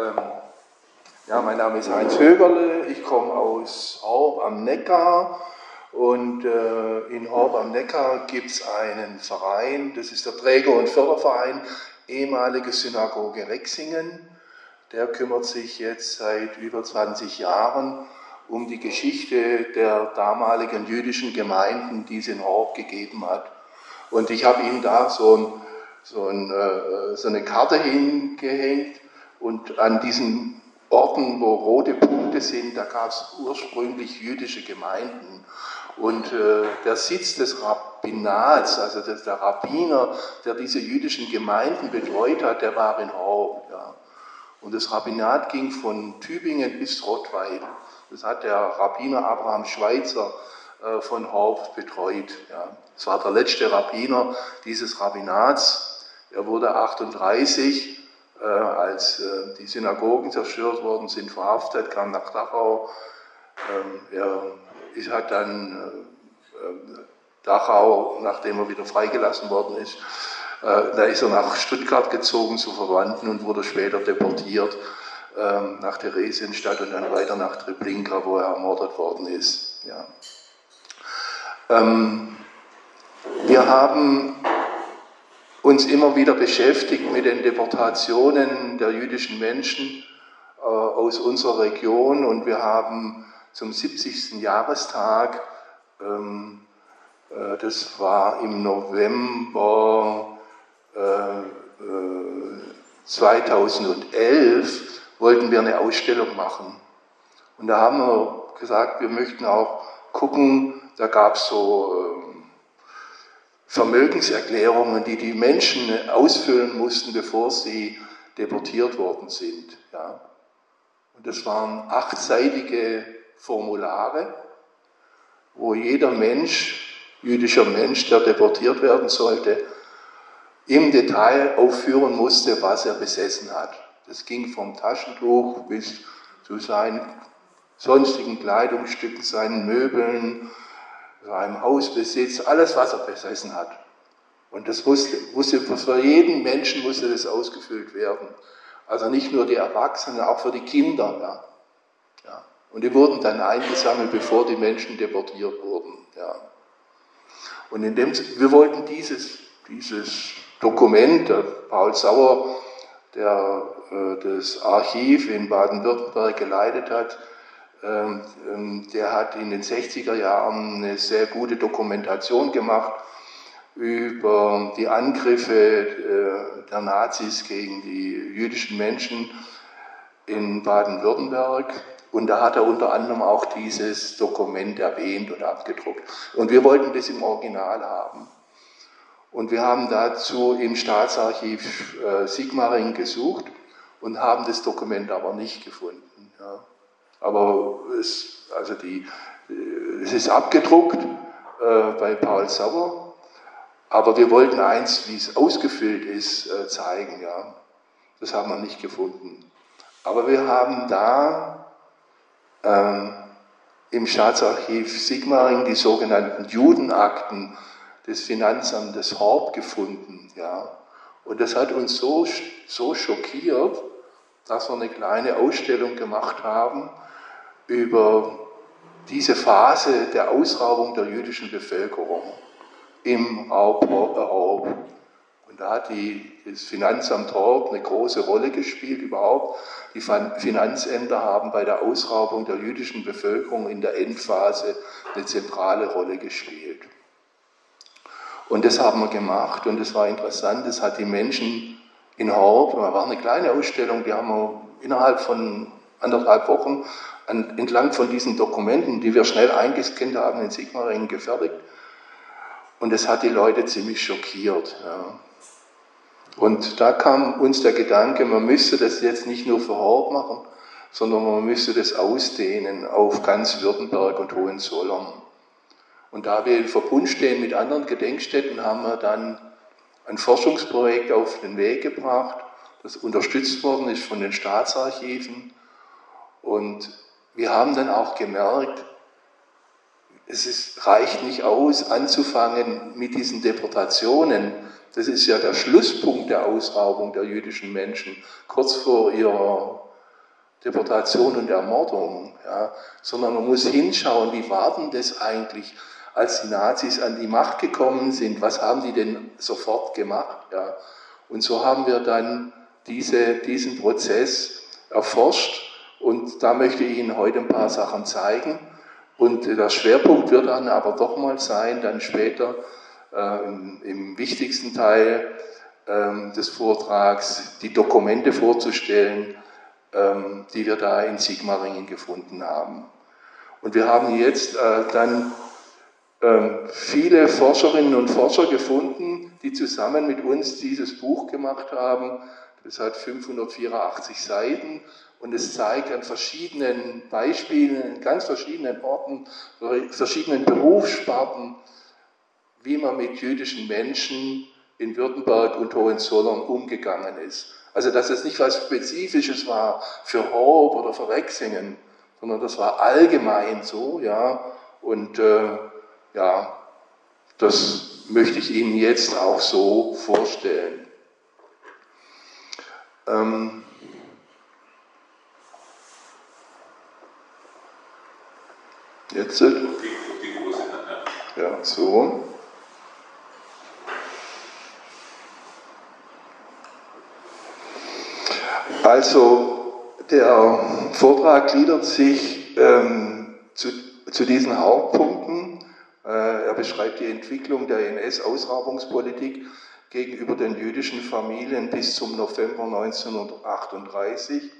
Ähm, ja, mein Name ist Heinz Högerle, ich komme aus Horb am Neckar und äh, in Horb am Neckar gibt es einen Verein, das ist der Träger- und Förderverein, ehemalige Synagoge Rexingen. Der kümmert sich jetzt seit über 20 Jahren um die Geschichte der damaligen jüdischen Gemeinden, die es in Horb gegeben hat. Und ich habe ihm da so, ein, so, ein, äh, so eine Karte hingehängt und an diesen Orten, wo rote Punkte sind, da gab es ursprünglich jüdische Gemeinden. Und äh, der Sitz des Rabbinats, also des, der Rabbiner, der diese jüdischen Gemeinden betreut hat, der war in Horb. Ja. Und das Rabbinat ging von Tübingen bis Rottweil. Das hat der Rabbiner Abraham Schweitzer äh, von Horb betreut. Ja. Das war der letzte Rabbiner dieses Rabbinats. Er wurde 38 äh, als äh, die Synagogen zerstört worden sind, verhaftet, kam nach Dachau. Ähm, er hat dann äh, Dachau, nachdem er wieder freigelassen worden ist, da ist er nach Stuttgart gezogen zu Verwandten und wurde später deportiert ähm, nach Theresienstadt und dann weiter nach Treblinka, wo er ermordet worden ist. Ja. Ähm, wir haben uns immer wieder beschäftigt mit den Deportationen der jüdischen Menschen äh, aus unserer Region und wir haben zum 70. Jahrestag, ähm, äh, das war im November äh, 2011, äh, wollten wir eine Ausstellung machen. Und da haben wir gesagt, wir möchten auch gucken, da gab es so Vermögenserklärungen, die die Menschen ausfüllen mussten, bevor sie deportiert worden sind. Ja. Und das waren achtseitige Formulare, wo jeder Mensch, jüdischer Mensch, der deportiert werden sollte, im Detail aufführen musste, was er besessen hat. Das ging vom Taschentuch bis zu seinen sonstigen Kleidungsstücken, seinen Möbeln, seinem Hausbesitz, alles, was er besessen hat. Und das musste, musste, für jeden Menschen musste das ausgefüllt werden. Also nicht nur die Erwachsenen, auch für die Kinder. Ja. ja. Und die wurden dann eingesammelt, bevor die Menschen deportiert wurden. Ja. Und in dem, wir wollten dieses, dieses Dokument, Paul Sauer, der äh, das Archiv in Baden-Württemberg geleitet hat, der hat in den 60er Jahren eine sehr gute Dokumentation gemacht über die Angriffe äh, der Nazis gegen die jüdischen Menschen in Baden-Württemberg. Und da hat er unter anderem auch dieses Dokument erwähnt und abgedruckt. Und wir wollten das im Original haben. Und wir haben dazu im Staatsarchiv äh, Sigmaring gesucht und haben das Dokument aber nicht gefunden. Ja. Aber es, also die, es ist abgedruckt äh, bei Paul Sauer, aber wir wollten eins, wie es ausgefüllt ist, äh, zeigen. Ja. Das haben wir nicht gefunden. Aber wir haben da ähm, im Staatsarchiv Sigmaring die sogenannten Judenakten des Finanzamtes Horb gefunden. Ja. Und das hat uns so, so schockiert, dass wir eine kleine Ausstellung gemacht haben über diese Phase der Ausraubung der jüdischen Bevölkerung im Raub. Und da hat die, das Finanzamt Horb eine große Rolle gespielt überhaupt. Die Finanzämter haben bei der Ausraubung der jüdischen Bevölkerung in der Endphase eine zentrale Rolle gespielt. Und das haben wir gemacht und es war interessant, das hat die Menschen in Horb, das war eine kleine Ausstellung, die haben wir innerhalb von anderthalb Wochen an, entlang von diesen Dokumenten, die wir schnell eingescannt haben, in Sigmaringen gefertigt. Und das hat die Leute ziemlich schockiert. Ja. Und da kam uns der Gedanke, man müsste das jetzt nicht nur für Horb machen, sondern man müsste das ausdehnen auf ganz Württemberg und Hohenzollern. Und da wir in Verbund stehen mit anderen Gedenkstätten, haben wir dann ein Forschungsprojekt auf den Weg gebracht, das unterstützt worden ist von den Staatsarchiven. Und wir haben dann auch gemerkt, es ist, reicht nicht aus, anzufangen mit diesen Deportationen. Das ist ja der Schlusspunkt der Ausraubung der jüdischen Menschen, kurz vor ihrer Deportation und Ermordung, ja, sondern man muss hinschauen, wie war denn das eigentlich, als die Nazis an die Macht gekommen sind, was haben die denn sofort gemacht? Ja? Und so haben wir dann diese, diesen Prozess erforscht und da möchte ich Ihnen heute ein paar Sachen zeigen. Und der Schwerpunkt wird dann aber doch mal sein, dann später äh, im, wichtigsten Teil äh, des Vortrags die Dokumente vorzustellen, äh, die wir da in Sigmaringen gefunden haben. Und wir haben jetzt äh, dann ähm, viele Forscherinnen und Forscher gefunden, die zusammen mit uns dieses Buch gemacht haben. Das hat 584 Seiten und es zeigt an verschiedenen Beispielen, in ganz verschiedenen Orten, verschiedenen Berufssparten, wie man mit jüdischen Menschen in Württemberg und Hohenzollern umgegangen ist. Also dass es nicht was Spezifisches war für Horb oder für Rexingen, sondern das war allgemein so, ja. Und äh, ja, das möchte ich Ihnen jetzt auch so vorstellen. Ähm, Jetzt. Ja, so. Also, der Vortrag gliedert sich ähm, zu, zu, diesen Hauptpunkten. Äh, er beschreibt die Entwicklung der NS-Ausrabungspolitik gegenüber den jüdischen Familien bis zum November 1938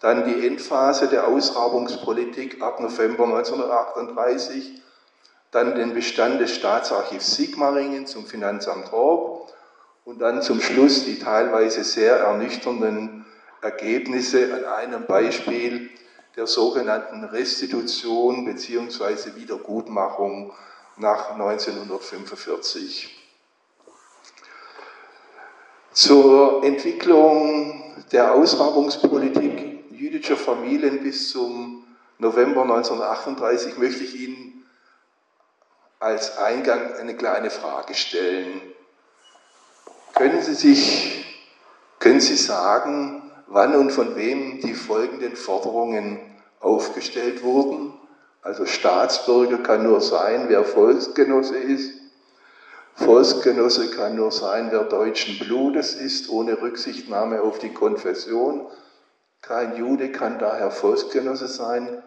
dann die Endphase der Ausrabungspolitik ab November 1938, dann den Bestand des Staatsarchivs Sigmaringen zum Finanzamt Horb und dann zum Schluss die teilweise sehr ernüchternden Ergebnisse an einem Beispiel der sogenannten Restitution bzw. Wiedergutmachung nach 1945. Zur Entwicklung der Ausrabungspolitik jüdischer Familien bis zum November 1938 möchte ich Ihnen als Eingang eine kleine Frage stellen. Können Sie sich, können Sie sagen, wann und von wem die folgenden Forderungen aufgestellt wurden? Also Staatsbürger kann nur sein, wer Volksgenosse ist. Volksgenosse kann nur sein, wer deutschen Blutes ist, ohne Rücksichtnahme auf die Konfession. Kein Jude kann daher Volksgenosse sein.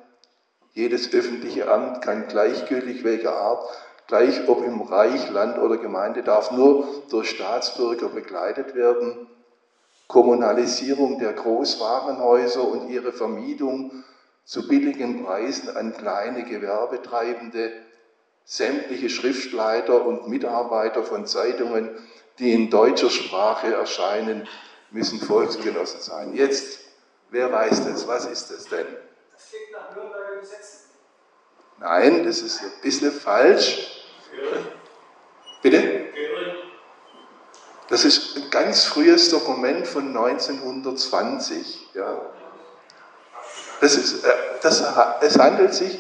Jedes öffentliche Amt kann gleichgültig welcher Art, gleich ob im Reich, Land oder Gemeinde, darf nur durch Staatsbürger begleitet werden. Kommunalisierung der Großwarenhäuser und ihre Vermietung zu billigen Preisen an kleine Gewerbetreibende, sämtliche Schriftleiter und Mitarbeiter von Zeitungen, die in deutscher Sprache erscheinen, müssen Volksgenossen sein. Jetzt Wer weiß das? Was ist das denn? Das klingt nach Nürnberger Gesetzen. Nein, das ist ein bisschen falsch. Bitte? Das ist ein ganz frühes Dokument von 1920. Ja. Das ist, äh, das, es handelt sich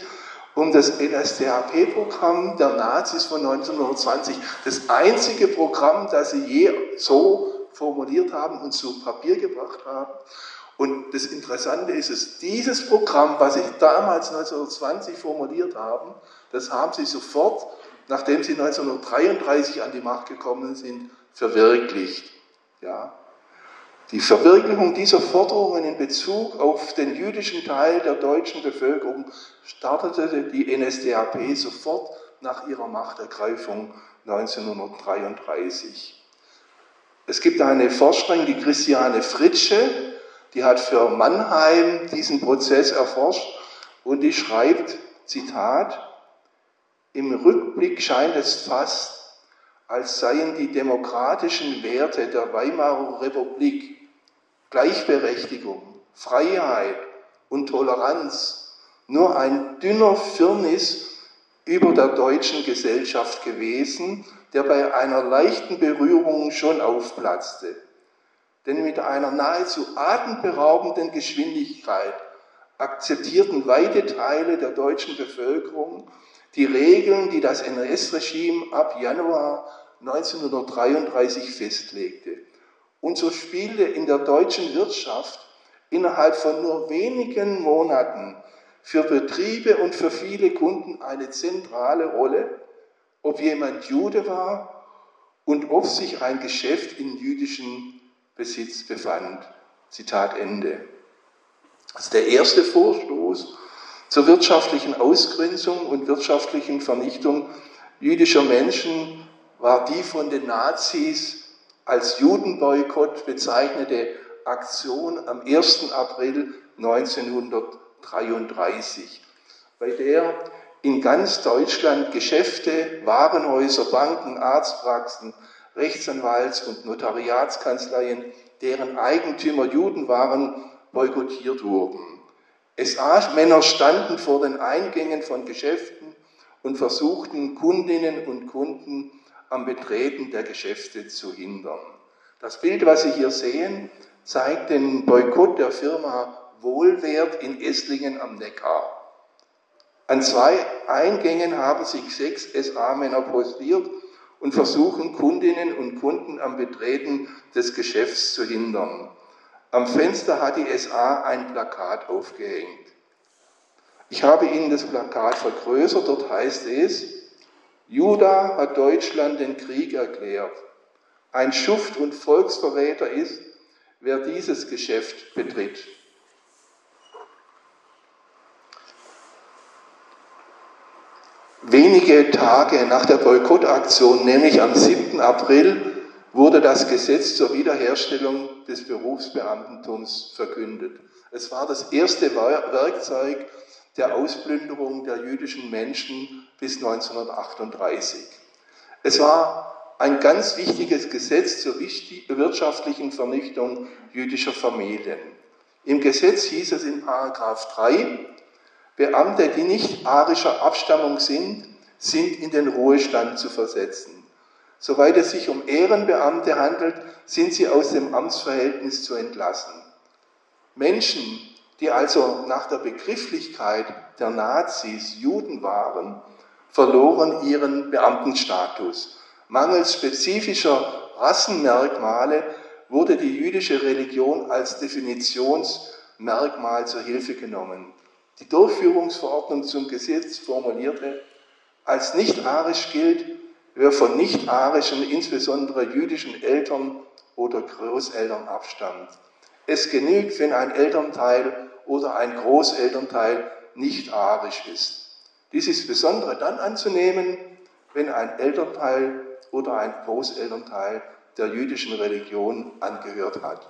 um das NSDAP-Programm der Nazis von 1920. Das einzige Programm, das sie je so formuliert haben und zu Papier gebracht haben. Und das Interessante ist es, dieses Programm, was Sie damals 1920 formuliert haben, das haben Sie sofort, nachdem Sie 1933 an die Macht gekommen sind, verwirklicht. Ja. Die Verwirklichung dieser Forderungen in Bezug auf den jüdischen Teil der deutschen Bevölkerung startete die NSDAP sofort nach ihrer Machtergreifung 1933. Es gibt eine Forscherin, die Christiane Fritsche, die hat für Mannheim diesen Prozess erforscht und die schreibt, Zitat, im Rückblick scheint es fast, als seien die demokratischen Werte der Weimarer Republik, Gleichberechtigung, Freiheit und Toleranz nur ein dünner Firnis über der deutschen Gesellschaft gewesen, der bei einer leichten Berührung schon aufplatzte denn mit einer nahezu atemberaubenden Geschwindigkeit akzeptierten weite Teile der deutschen Bevölkerung die Regeln, die das NS-Regime ab Januar 1933 festlegte. Und so spielte in der deutschen Wirtschaft innerhalb von nur wenigen Monaten für Betriebe und für viele Kunden eine zentrale Rolle, ob jemand Jude war und ob sich ein Geschäft in jüdischem Besitz befand. Zitat Ende. Das ist der erste Vorstoß zur wirtschaftlichen Ausgrenzung und wirtschaftlichen Vernichtung jüdischer Menschen war die von den Nazis als Judenboykott bezeichnete Aktion am 1. April 1933, bei der in ganz Deutschland Geschäfte, Warenhäuser, Banken, Arztpraxen, Rechtsanwalts- und Notariatskanzleien, deren Eigentümer Juden waren, boykottiert wurden. SA-Männer standen vor den Eingängen von Geschäften und versuchten Kundinnen und Kunden am Betreten der Geschäfte zu hindern. Das Bild, was Sie hier sehen, zeigt den Boykott der Firma Wohlwert in Esslingen am Neckar. An zwei Eingängen haben sich sechs SA-Männer postiert und versuchen Kundinnen und Kunden am Betreten des Geschäfts zu hindern. Am Fenster hat die SA ein Plakat aufgehängt. Ich habe Ihnen das Plakat vergrößert. Dort heißt es, Juda hat Deutschland den Krieg erklärt. Ein Schuft und Volksverräter ist, wer dieses Geschäft betritt. Wenige Tage nach der Boykottaktion, nämlich am 7. April, wurde das Gesetz zur Wiederherstellung des Berufsbeamtentums verkündet. Es war das erste Werkzeug der Ausplünderung der jüdischen Menschen bis 1938. Es war ein ganz wichtiges Gesetz zur wirtschaftlichen Vernichtung jüdischer Familien. Im Gesetz hieß es in Paragraph 3, Beamte, die nicht arischer Abstammung sind, sind in den Ruhestand zu versetzen. Soweit es sich um Ehrenbeamte handelt, sind sie aus dem Amtsverhältnis zu entlassen. Menschen, die also nach der Begrifflichkeit der Nazis Juden waren, verloren ihren Beamtenstatus. Mangels spezifischer Rassenmerkmale wurde die jüdische Religion als Definitionsmerkmal zur Hilfe genommen. Die Durchführungsverordnung zum Gesetz formulierte, als nicht arisch gilt, wer von nicht-arischen, insbesondere jüdischen Eltern oder Großeltern abstammt. Es genügt, wenn ein Elternteil oder ein Großelternteil nicht arisch ist. Dies ist besonders dann anzunehmen, wenn ein Elternteil oder ein Großelternteil der jüdischen Religion angehört hat.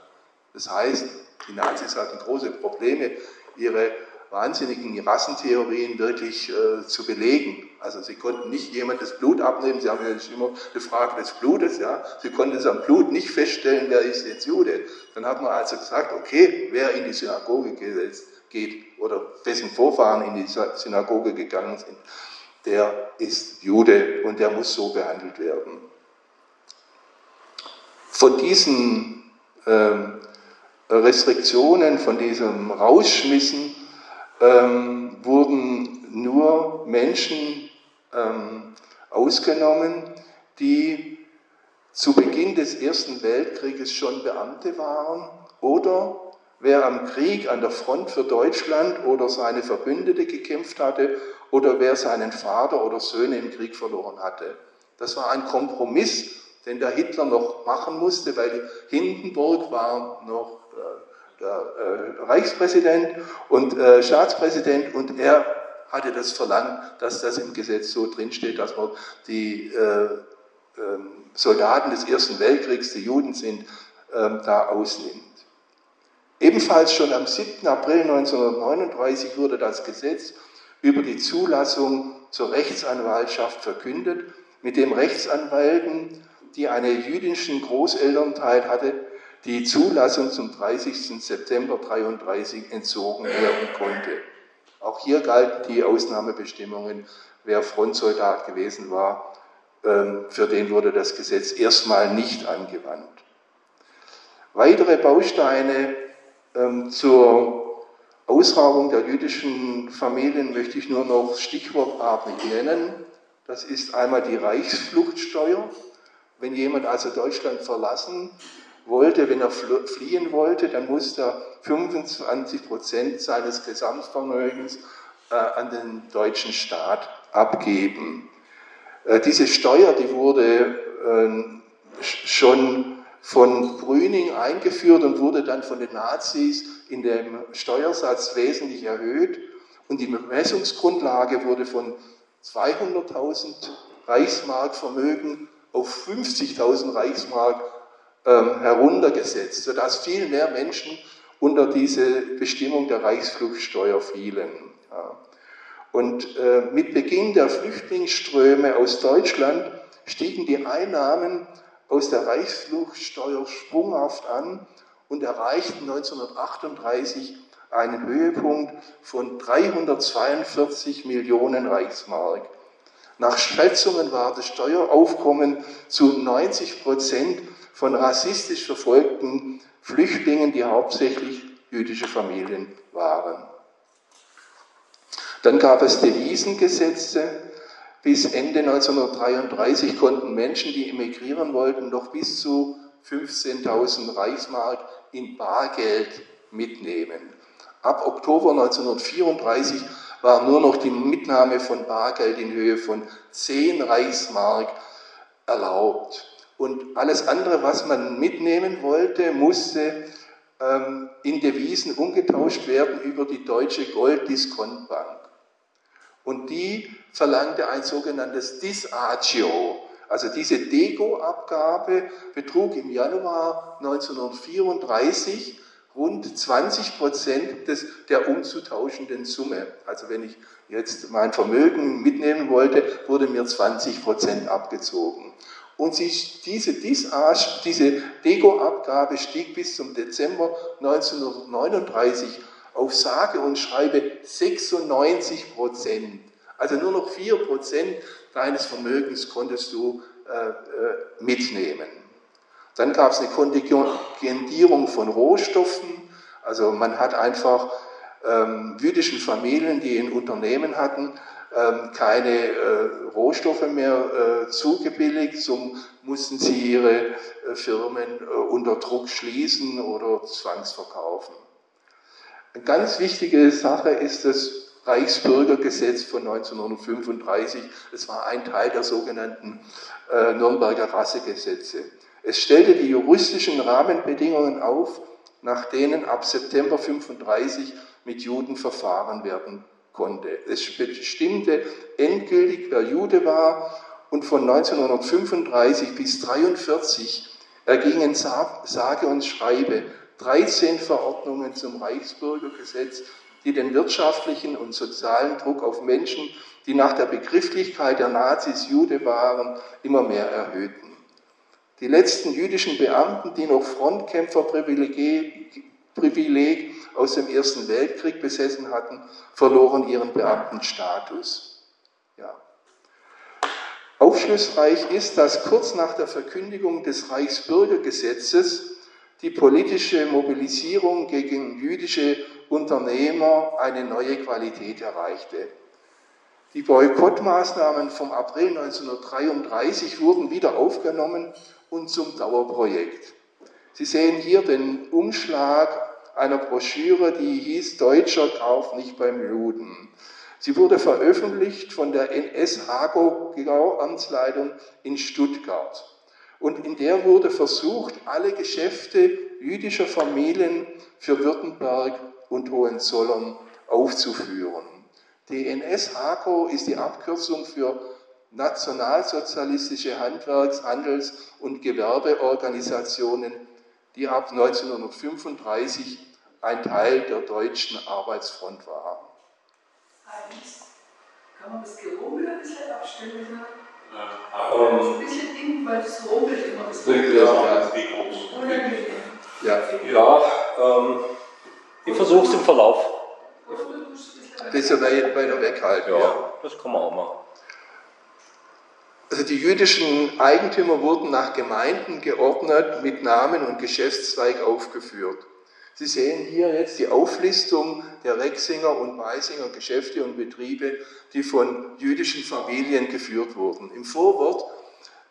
Das heißt, die Nazis hatten große Probleme, ihre wahnsinnigen Rassentheorien wirklich äh, zu belegen. Also sie konnten nicht jemand das Blut abnehmen, sie haben ja immer die Frage des Blutes, ja. Sie konnten es am Blut nicht feststellen, wer ist jetzt Jude. Dann hat man also gesagt, okay, wer in die Synagoge geht oder dessen Vorfahren in die Synagoge gegangen sind, der ist Jude und der muss so behandelt werden. Von diesen ähm, Restriktionen, von diesem Rausschmissen ähm, wurden nur Menschen ähm, ausgenommen, die zu Beginn des Ersten Weltkrieges schon Beamte waren oder wer am Krieg an der Front für Deutschland oder seine Verbündete gekämpft hatte oder wer seinen Vater oder Söhne im Krieg verloren hatte. Das war ein Kompromiss, den der Hitler noch machen musste, weil Hindenburg war noch der äh, Reichspräsident und äh, Staatspräsident und er hatte das verlangt, dass das im Gesetz so drinsteht, dass man die äh, ähm, Soldaten des Ersten Weltkriegs, die Juden sind, ähm, da ausnimmt. Ebenfalls schon am 7. April 1939 wurde das Gesetz über die Zulassung zur Rechtsanwaltschaft verkündet, mit dem Rechtsanwälten, die einen jüdischen Großelternteil hatte, die Zulassung zum 30. September 1933 entzogen werden konnte. Auch hier galten die Ausnahmebestimmungen. Wer Frontsoldat gewesen war, ähm, für den wurde das Gesetz erstmal nicht angewandt. Weitere Bausteine ähm, zur Ausrauung der jüdischen Familien möchte ich nur noch stichwortartig nennen. Das ist einmal die Reichsfluchtsteuer. Wenn jemand also Deutschland verlassen wollte, wenn er fliehen wollte, dann musste er 25 Prozent seines Gesamtvermögens äh, an den deutschen Staat abgeben. Äh, diese Steuer, die wurde äh, schon von Brüning eingeführt und wurde dann von den Nazis in dem Steuersatz wesentlich erhöht. Und die Bemessungsgrundlage wurde von 200.000 Reichsmark Vermögen auf 50.000 Reichsmark heruntergesetzt, sodass viel mehr Menschen unter diese Bestimmung der Reichsfluchtsteuer fielen. Und äh, mit Beginn der Flüchtlingsströme aus Deutschland stiegen die Einnahmen aus der Reichsfluchtsteuer sprunghaft an und erreichten 1938 einen Höhepunkt von 342 Millionen Reichsmark. Nach Schätzungen war das Steueraufkommen zu 90 Prozent von rassistisch verfolgten Flüchtlingen, die hauptsächlich jüdische Familien waren. Dann gab es Devisengesetze. Bis Ende 1933 konnten Menschen, die emigrieren wollten, noch bis zu 15.000 Reichsmark in Bargeld mitnehmen. Ab Oktober 1934 war nur noch die Mitnahme von Bargeld in Höhe von 10 Reichsmark erlaubt. Und alles andere, was man mitnehmen wollte, musste ähm, in Devisen umgetauscht werden über die deutsche Golddiskontbank. Und die verlangte ein sogenanntes Disagio. Also diese Dego-Abgabe betrug im Januar 1934 rund 20 Prozent der umzutauschenden Summe. Also wenn ich jetzt mein Vermögen mitnehmen wollte, wurde mir 20 Prozent abgezogen. Und sie, diese, Dego-Abgabe stieg bis zum Dezember 1939 auf sage und schreibe 96 Prozent. Also nur noch 4 Prozent deines Vermögens konntest du äh, äh, mitnehmen. Dann gab es eine Kontingentierung von Rohstoffen. Also man hat einfach ähm, jüdischen Familien, die ein Unternehmen hatten, keine äh, Rohstoffe mehr äh, zugebilligt, so mussten sie ihre äh, Firmen äh, unter Druck schließen oder zwangsverkaufen. Eine ganz wichtige Sache ist das Reichsbürgergesetz von 1935. Es war ein Teil der sogenannten äh, Nürnberger Rassegesetze. Es stellte die juristischen Rahmenbedingungen auf, nach denen ab September 1935 mit Juden verfahren werden konnte. Es bestimmte endgültig, wer Jude war und von 1935 bis 1943 ergingen sage und schreibe 13 Verordnungen zum Reichsbürgergesetz, die den wirtschaftlichen und sozialen Druck auf Menschen, die nach der Begrifflichkeit der Nazis Jude waren, immer mehr erhöhten. Die letzten jüdischen Beamten, die noch Frontkämpferprivileg aus dem Ersten Weltkrieg besessen hatten, verloren ihren Beamtenstatus. Ja. Aufschlussreich ist, dass kurz nach der Verkündigung des Reichsbürgergesetzes die politische Mobilisierung gegen jüdische Unternehmer eine neue Qualität erreichte. Die Boykottmaßnahmen vom April 1933 wurden wieder aufgenommen und zum Dauerprojekt. Sie sehen hier den Umschlag einer Broschüre, die hieß Deutscher Kauf nicht beim Juden. Sie wurde veröffentlicht von der NS-Hago-Amtsleitung in Stuttgart. Und in der wurde versucht, alle Geschäfte jüdischer Familien für Württemberg und Hohenzollern aufzuführen. Die NS-HAKO ist die Abkürzung für nationalsozialistische Handwerks-, Handels- und Gewerbeorganisationen, die ab 1935 ein Teil der deutschen Arbeitsfront. Eins, kann man das Gerummel ein bisschen abstellen? Ja, ähm, ein bisschen eng, weil es rummelt immer. Das ja, ja. Ja, ja ähm, ich versuche es im Verlauf. Das ist ja weiter weghalten. Ja, ja, das kann man auch machen. Also die jüdischen Eigentümer wurden nach Gemeinden geordnet, mit Namen und Geschäftszweig aufgeführt. Sie sehen hier jetzt die Auflistung der Rexinger und Beisinger Geschäfte und Betriebe, die von jüdischen Familien geführt wurden. Im Vorwort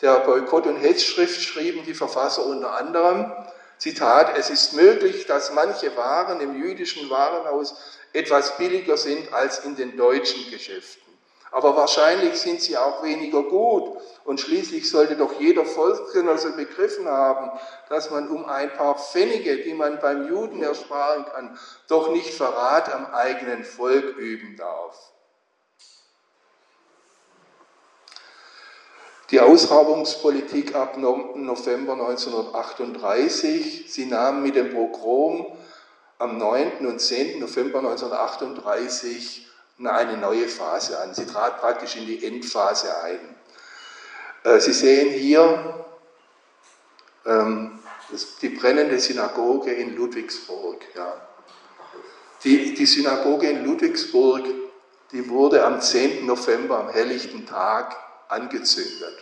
der Boykott- und Hetzschrift schrieben die Verfasser unter anderem, Zitat, es ist möglich, dass manche Waren im jüdischen Warenhaus etwas billiger sind als in den deutschen Geschäften. Aber wahrscheinlich sind sie auch weniger gut. Und schließlich sollte doch jeder Volksgenosse begriffen haben, dass man um ein paar Pfennige, die man beim Juden ersparen kann, doch nicht Verrat am eigenen Volk üben darf. Die Ausrabungspolitik ab November 1938, sie nahm mit dem Pogrom am 9. und 10. November 1938 eine neue Phase an. Sie trat praktisch in die Endphase ein. Äh, sie sehen hier ähm, die brennende Synagoge in Ludwigsburg. Die, Synagoge in Ludwigsburg, die wurde am 10. November, am helllichten Tag, angezündet.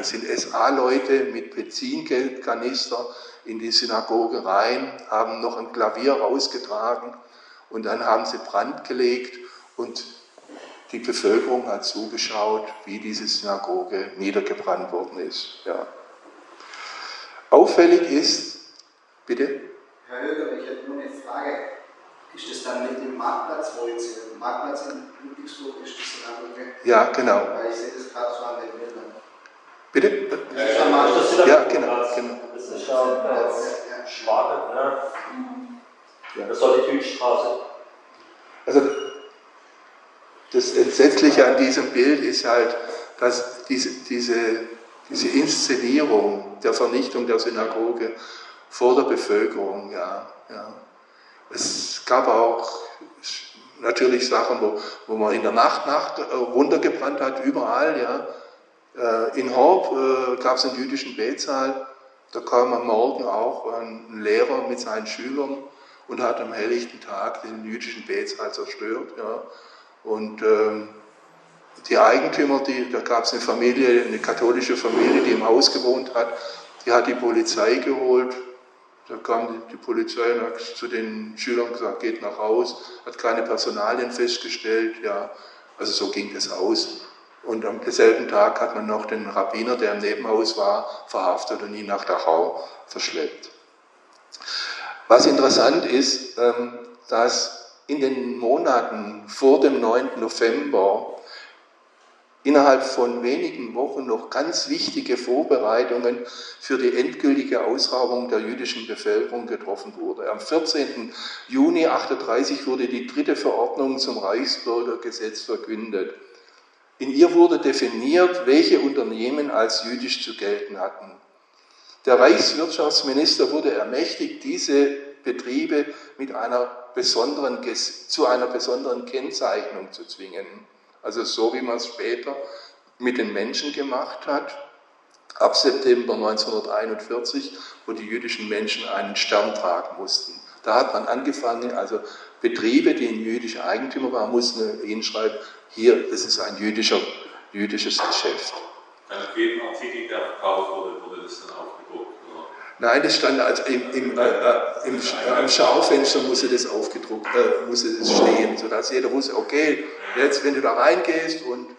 Es sind SA-Leute mit Benzinkanister in die Synagoge rein, haben noch ein Klavier rausgetragen und dann haben sie Brand gelegt und die Bevölkerung hat zugeschaut, wie diese Synagoge niedergebrannt worden ist. Ja. Auffällig ist, bitte? Herr Höger, ich hätte nur eine Frage. Ist das dann mit dem Marktplatz, wo jetzt der Marktplatz in Ludwigsburg ist, die Synagoge? Ja, genau. Weil ich sehe das gerade so an den Bildern. Bitte? Ist ja, ist ja genau, genau. Das ist ja äh, Schwabe, ne? Ja. Das soll die Tütstraße. Also das Entsetzliche an diesem Bild ist halt, dass diese, diese, diese Inszenierung der Vernichtung der Synagoge vor der Bevölkerung, ja, ja. Es gab auch natürlich Sachen, wo, wo man in der Nacht, Nacht äh, runtergebrannt hat, überall, ja. Äh, in Horb äh, gab es einen jüdischen Betsaal, da kam am Morgen auch ein Lehrer mit seinen Schülern und hat am helllichten Tag den jüdischen Betsaal zerstört. Ja. Und ähm, die Eigentümer, die, da gab es eine Familie, eine katholische Familie, die im Haus gewohnt hat, die hat die Polizei geholt. Da kam die, die Polizei und hat zu den Schülern gesagt, geht nach Haus, hat keine Personalien festgestellt, ja, also so ging das aus. Und am selben Tag hat man noch den Rabbiner, der im Nebenhaus war, verhaftet und ihn nach Dachau verschleppt. Was interessant ist, ähm, dass in den Monaten vor dem 9. November innerhalb von wenigen Wochen noch ganz wichtige Vorbereitungen für die endgültige Ausrabung der jüdischen Bevölkerung getroffen wurde. Am 14. Juni 1938 wurde die dritte Verordnung zum Reichsbürgergesetz verkündet. In ihr wurde definiert, welche Unternehmen als jüdisch zu gelten hatten. Der Reichswirtschaftsminister wurde ermächtigt, diese Betriebe mit einer besonderen, zu einer besonderen Kennzeichnung zu zwingen. Also so wie man es später mit den Menschen gemacht hat, ab September 1941, wo die jüdischen Menschen einen Stern tragen mussten. Da hat man angefangen, also Betriebe, die in jüdischer Eigentümer waren, mussten hinschreiben, hier, das ist ein jüdischer, jüdisches Geschäft. Also jeden Artikel, der verkauft wurde, wurde das dann auch Nein, das stand also im, im, äh, äh im, am Schaufenster musste das aufgedruckt, äh, musste das stehen, sodass jeder wusste, okay, jetzt wenn du da reingehst und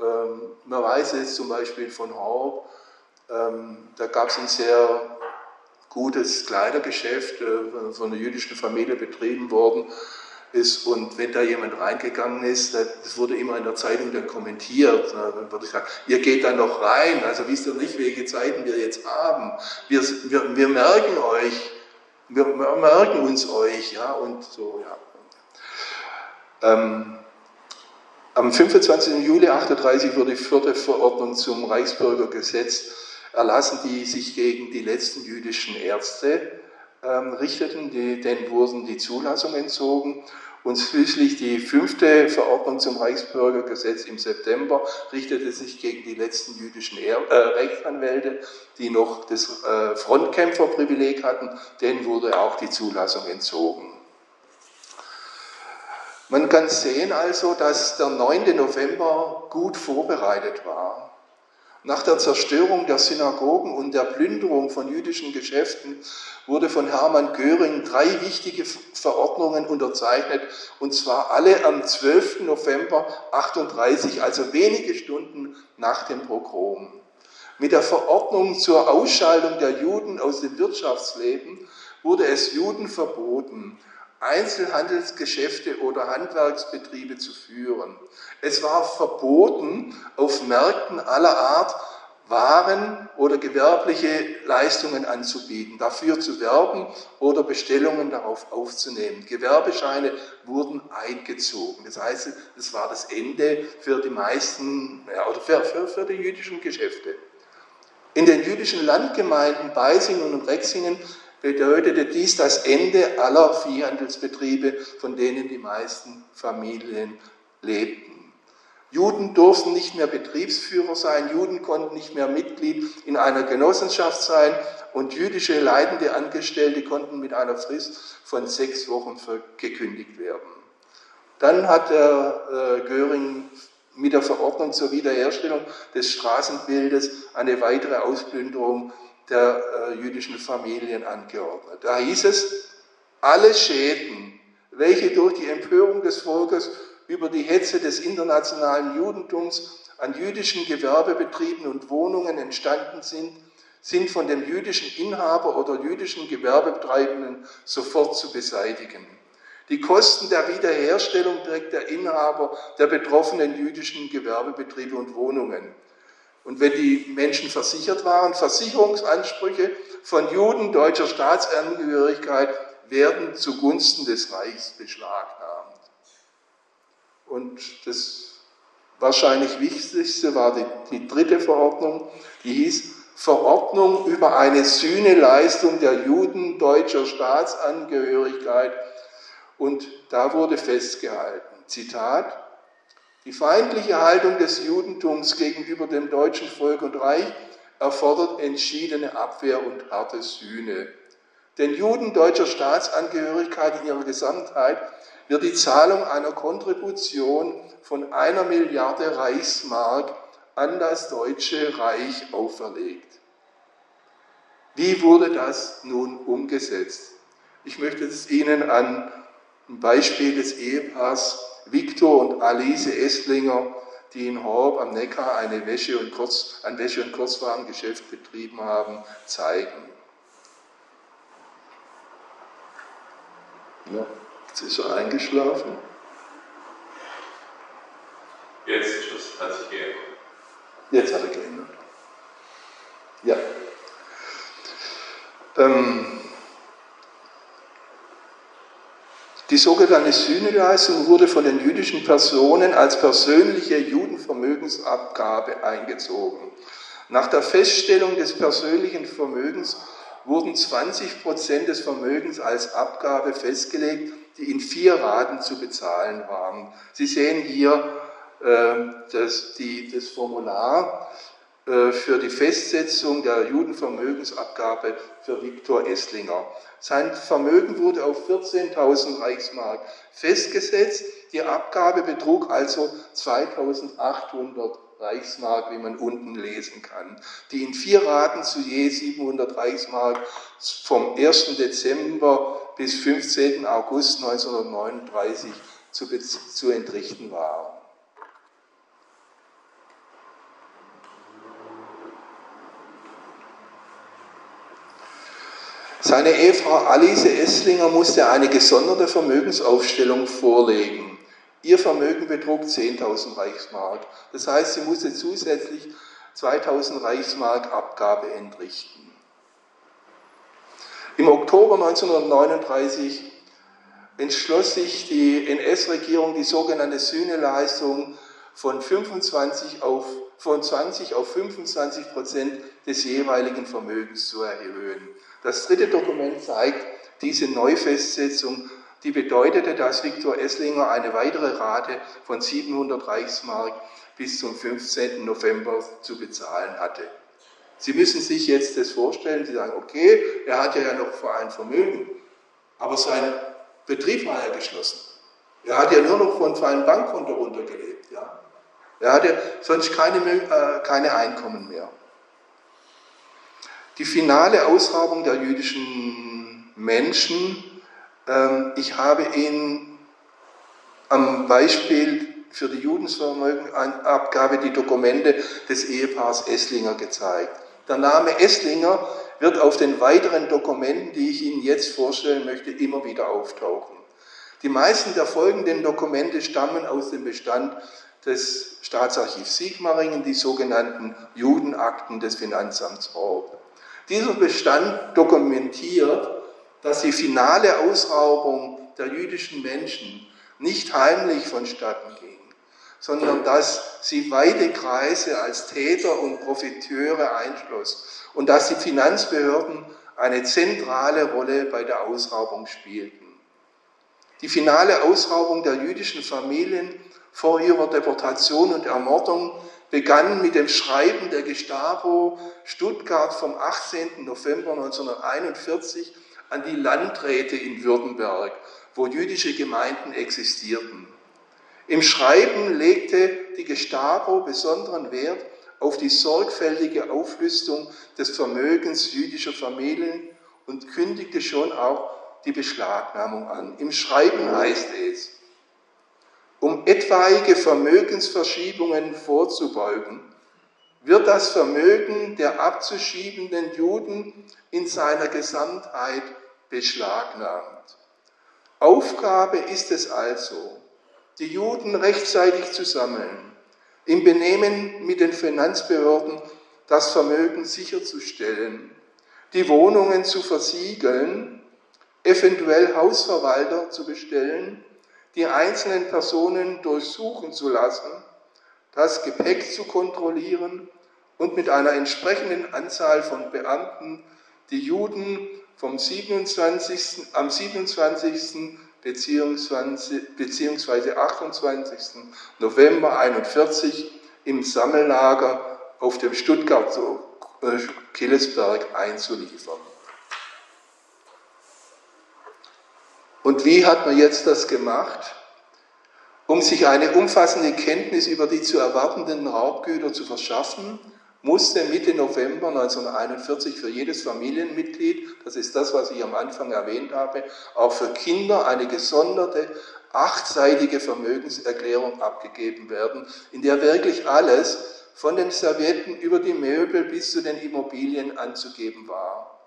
ähm, man weiß jetzt zum Beispiel von Horb, ähm, da gab es ein sehr gutes Kleidergeschäft äh, von einer jüdischen Familie betrieben worden ist und wenn da jemand reingegangen ist, das wurde immer in der Zeitung dann kommentiert, dann würde ich sagen, ihr geht da noch rein, also wisst ihr nicht, welche Zeiten wir jetzt haben. Wir, wir, wir merken euch, wir, merken uns euch, ja, und so, ja. Ähm, am 25. Juli 1938 wurde die vierte Verordnung zum Reichsbürgergesetz erlassen, die sich gegen die letzten jüdischen Ärzte ähm, richteten, die, denen wurden die Zulassung entzogen. Und schließlich die fünfte Verordnung zum Reichsbürgergesetz im September richtete sich gegen die letzten jüdischen er äh, Rechtsanwälte, die noch das äh, Frontkämpferprivileg hatten. Denen wurde auch die Zulassung entzogen. Man kann sehen also, dass der 9. November gut vorbereitet war. Nach der Zerstörung der Synagogen und der Plünderung von jüdischen Geschäften wurde von Hermann Göring drei wichtige Verordnungen unterzeichnet, und zwar alle am 12. November 38, also wenige Stunden nach dem Pogrom. Mit der Verordnung zur Ausschaltung der Juden aus dem Wirtschaftsleben wurde es Juden verboten, Einzelhandelsgeschäfte oder Handwerksbetriebe zu führen. Es war verboten, auf Märkten aller Art waren oder gewerbliche Leistungen anzubieten, dafür zu werben oder Bestellungen darauf aufzunehmen. Gewerbescheine wurden eingezogen. Das heißt, es war das Ende für die meisten, ja, oder für, für, für die jüdischen Geschäfte. In den jüdischen Landgemeinden Beisingen und Rexingen bedeutete dies das Ende aller Viehhandelsbetriebe, von denen die meisten Familien lebten. Juden durften nicht mehr Betriebsführer sein, Juden konnten nicht mehr Mitglied in einer Genossenschaft sein und jüdische leidende Angestellte konnten mit einer Frist von sechs Wochen gekündigt werden. Dann hat der äh, Göring mit der Verordnung zur Wiederherstellung des Straßenbildes eine weitere Ausplünderung der äh, jüdischen Familien angeordnet. Da hieß es, alle Schäden, welche durch die Empörung des Volkes über die Hetze des internationalen Judentums an jüdischen Gewerbebetrieben und Wohnungen entstanden sind, sind von dem jüdischen Inhaber oder jüdischen Gewerbetreibenden sofort zu beseitigen. Die Kosten der Wiederherstellung trägt der Inhaber der betroffenen jüdischen Gewerbebetriebe und Wohnungen. Und wenn die Menschen versichert waren, Versicherungsansprüche von Juden deutscher Staatsangehörigkeit werden zugunsten des Reichs beschlagnahmt. Und das wahrscheinlich wichtigste war die, die dritte Verordnung, die hieß Verordnung über eine Sühneleistung der Juden deutscher Staatsangehörigkeit. Und da wurde festgehalten, Zitat, die feindliche Haltung des Judentums gegenüber dem deutschen Volk und Reich erfordert entschiedene Abwehr und harte Sühne. Den Juden deutscher Staatsangehörigkeit in ihrer Gesamtheit wird die Zahlung einer Kontribution von einer Milliarde Reichsmark an das Deutsche Reich auferlegt. Wie wurde das nun umgesetzt? Ich möchte es Ihnen an dem Beispiel des Ehepaars Viktor und Alice Estlinger, die in Horb am Neckar eine Wäsche- und Kurz, ein Wäsche- und Kurzwarengeschäft betrieben haben, zeigen. Ja. Jetzt ist er eingeschlafen. Jetzt ist das, hat sich geändert. Jetzt hat er geändert. Ja. Ähm, die sogenannte Sühneleistung wurde von den jüdischen Personen als persönliche Judenvermögensabgabe eingezogen. Nach der Feststellung des persönlichen Vermögens wurden 20 Prozent des Vermögens als Abgabe festgelegt die in vier Raten zu bezahlen waren. Sie sehen hier äh, das, die, das Formular für die Festsetzung der Judenvermögensabgabe für Viktor Esslinger. Sein Vermögen wurde auf 14.000 Reichsmark festgesetzt. Die Abgabe betrug also 2.800 Reichsmark, wie man unten lesen kann, die in vier Raten zu je 700 Reichsmark vom 1. Dezember bis 15. August 1939 zu, zu entrichten waren. Seine Ehefrau Alice Esslinger musste eine gesonderte Vermögensaufstellung vorlegen. Ihr Vermögen betrug 10.000 Reichsmark. Das heißt, sie musste zusätzlich 2.000 Reichsmark Abgabe entrichten. Im Oktober 1939 entschloss sich die NS-Regierung, die sogenannte Sühneleistung von, 25 auf, von 20 auf 25 Prozent des jeweiligen Vermögens zu erhöhen. Das dritte Dokument zeigt diese Neufestsetzung, die bedeutete, dass Viktor Esslinger eine weitere Rate von 700 Reichsmark bis zum 15. November zu bezahlen hatte. Sie müssen sich jetzt das vorstellen, Sie sagen, okay, er hat ja noch ein Vermögen, aber sein Betrieb war ja geschlossen. Er hat ja nur noch von seinem Bankkonto runtergelebt. Ja? Er hatte sonst keine, äh, keine Einkommen mehr. Die finale Ausrabung der jüdischen Menschen, ähm, ich habe Ihnen am Beispiel für die Judensvermögenabgabe die Dokumente des Ehepaars Esslinger gezeigt. Der Name Esslinger wird auf den weiteren Dokumenten, die ich Ihnen jetzt vorstellen möchte, immer wieder auftauchen. Die meisten der folgenden Dokumente stammen aus dem Bestand des Staatsarchivs Sigmaringen, die sogenannten Judenakten des Finanzamts Raub. Dieser Bestand dokumentiert, dass die finale Ausraubung der jüdischen Menschen nicht heimlich vonstatten ging, sondern dass sie weite Kreise als Täter und Profiteure einschloss und dass die Finanzbehörden eine zentrale Rolle bei der Ausraubung spielten. Die finale Ausraubung der jüdischen Familien vor ihrer Deportation und Ermordung begann mit dem Schreiben der Gestapo Stuttgart vom 18. November 1941 an die Landräte in Württemberg, wo jüdische Gemeinden existierten. Im Schreiben legte die Gestapo besonderen Wert auf die sorgfältige Aufrüstung des Vermögens jüdischer Familien und kündigte schon auch die Beschlagnahmung an. Im Schreiben heißt es, um etwaige Vermögensverschiebungen vorzubeugen, wird das Vermögen der abzuschiebenden Juden in seiner Gesamtheit beschlagnahmt. Aufgabe ist es also, die Juden rechtzeitig zu sammeln, im Benehmen mit den Finanzbehörden das Vermögen sicherzustellen, die Wohnungen zu versiegeln, eventuell Hausverwalter zu bestellen, die einzelnen Personen durchsuchen zu lassen, das Gepäck zu kontrollieren und mit einer entsprechenden Anzahl von Beamten die Juden vom 27., am 27 beziehungsweise 28. November 41 im Sammellager auf dem Stuttgarter äh, Killesberg einzuliefern. Und wie hat man jetzt das gemacht? Um sich eine umfassende Kenntnis über die zu erwartenden Raubgüter zu verschaffen, musste Mitte November 1941 für jedes Familienmitglied, das ist das, was ich am Anfang erwähnt habe, auch für Kinder eine gesonderte achtseitige Vermögenserklärung abgegeben werden, in der wirklich alles von den Servietten über die Möbel bis zu den Immobilien anzugeben war.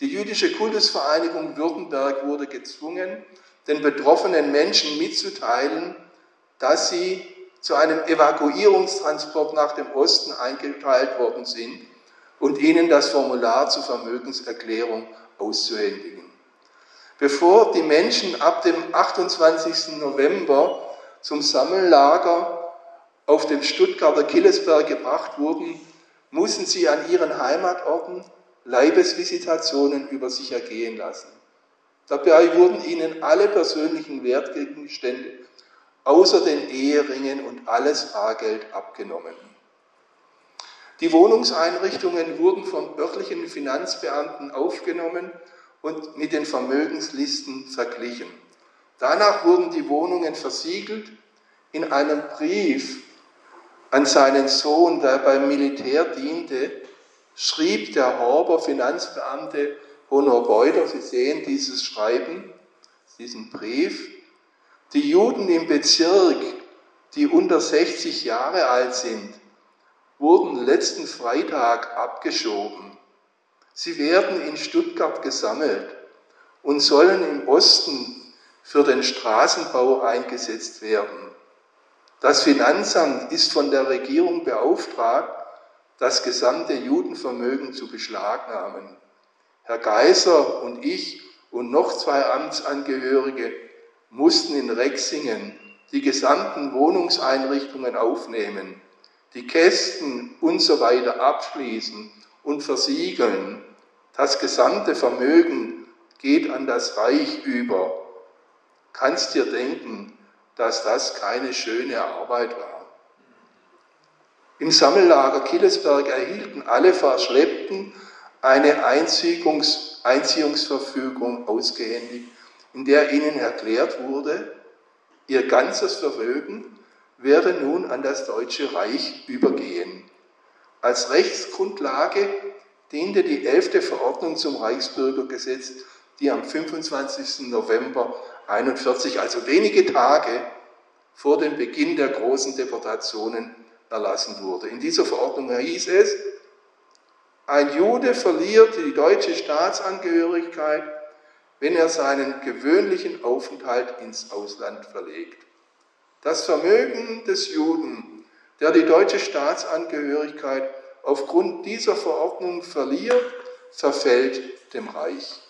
Die jüdische Kultusvereinigung Württemberg wurde gezwungen, den betroffenen Menschen mitzuteilen, dass sie zu einem Evakuierungstransport nach dem Osten eingeteilt worden sind und ihnen das Formular zur Vermögenserklärung auszuhändigen. Bevor die Menschen ab dem 28. November zum Sammellager auf dem Stuttgarter Killesberg gebracht wurden, mussten sie an ihren Heimatorten Leibesvisitationen über sich ergehen lassen. Dabei wurden ihnen alle persönlichen Wertgegenstände außer den Eheringen und alles Bargeld abgenommen. Die Wohnungseinrichtungen wurden von örtlichen Finanzbeamten aufgenommen und mit den Vermögenslisten verglichen. Danach wurden die Wohnungen versiegelt. In einem Brief an seinen Sohn, der beim Militär diente, schrieb der Horber Finanzbeamte Honor Beuter, Sie sehen dieses Schreiben, diesen Brief, die Juden im Bezirk, die unter 60 Jahre alt sind, wurden letzten Freitag abgeschoben. Sie werden in Stuttgart gesammelt und sollen im Osten für den Straßenbau eingesetzt werden. Das Finanzamt ist von der Regierung beauftragt, das gesamte Judenvermögen zu beschlagnahmen. Herr Geiser und ich und noch zwei Amtsangehörige mussten in Rexingen die gesamten Wohnungseinrichtungen aufnehmen, die Kästen und so weiter abschließen und versiegeln. Das gesamte Vermögen geht an das Reich über. Kannst dir denken, dass das keine schöne Arbeit war. Im Sammellager Killesberg erhielten alle Verschleppten eine Einziehungs Einziehungsverfügung ausgehändigt in der ihnen erklärt wurde, ihr ganzes Vermögen werde nun an das Deutsche Reich übergehen. Als Rechtsgrundlage diente die elfte Verordnung zum Reichsbürgergesetz, die am 25. November 1941, also wenige Tage vor dem Beginn der großen Deportationen erlassen wurde. In dieser Verordnung hieß es, ein Jude verliert die deutsche Staatsangehörigkeit, wenn er seinen gewöhnlichen Aufenthalt ins Ausland verlegt. Das Vermögen des Juden, der die deutsche Staatsangehörigkeit aufgrund dieser Verordnung verliert, verfällt dem Reich.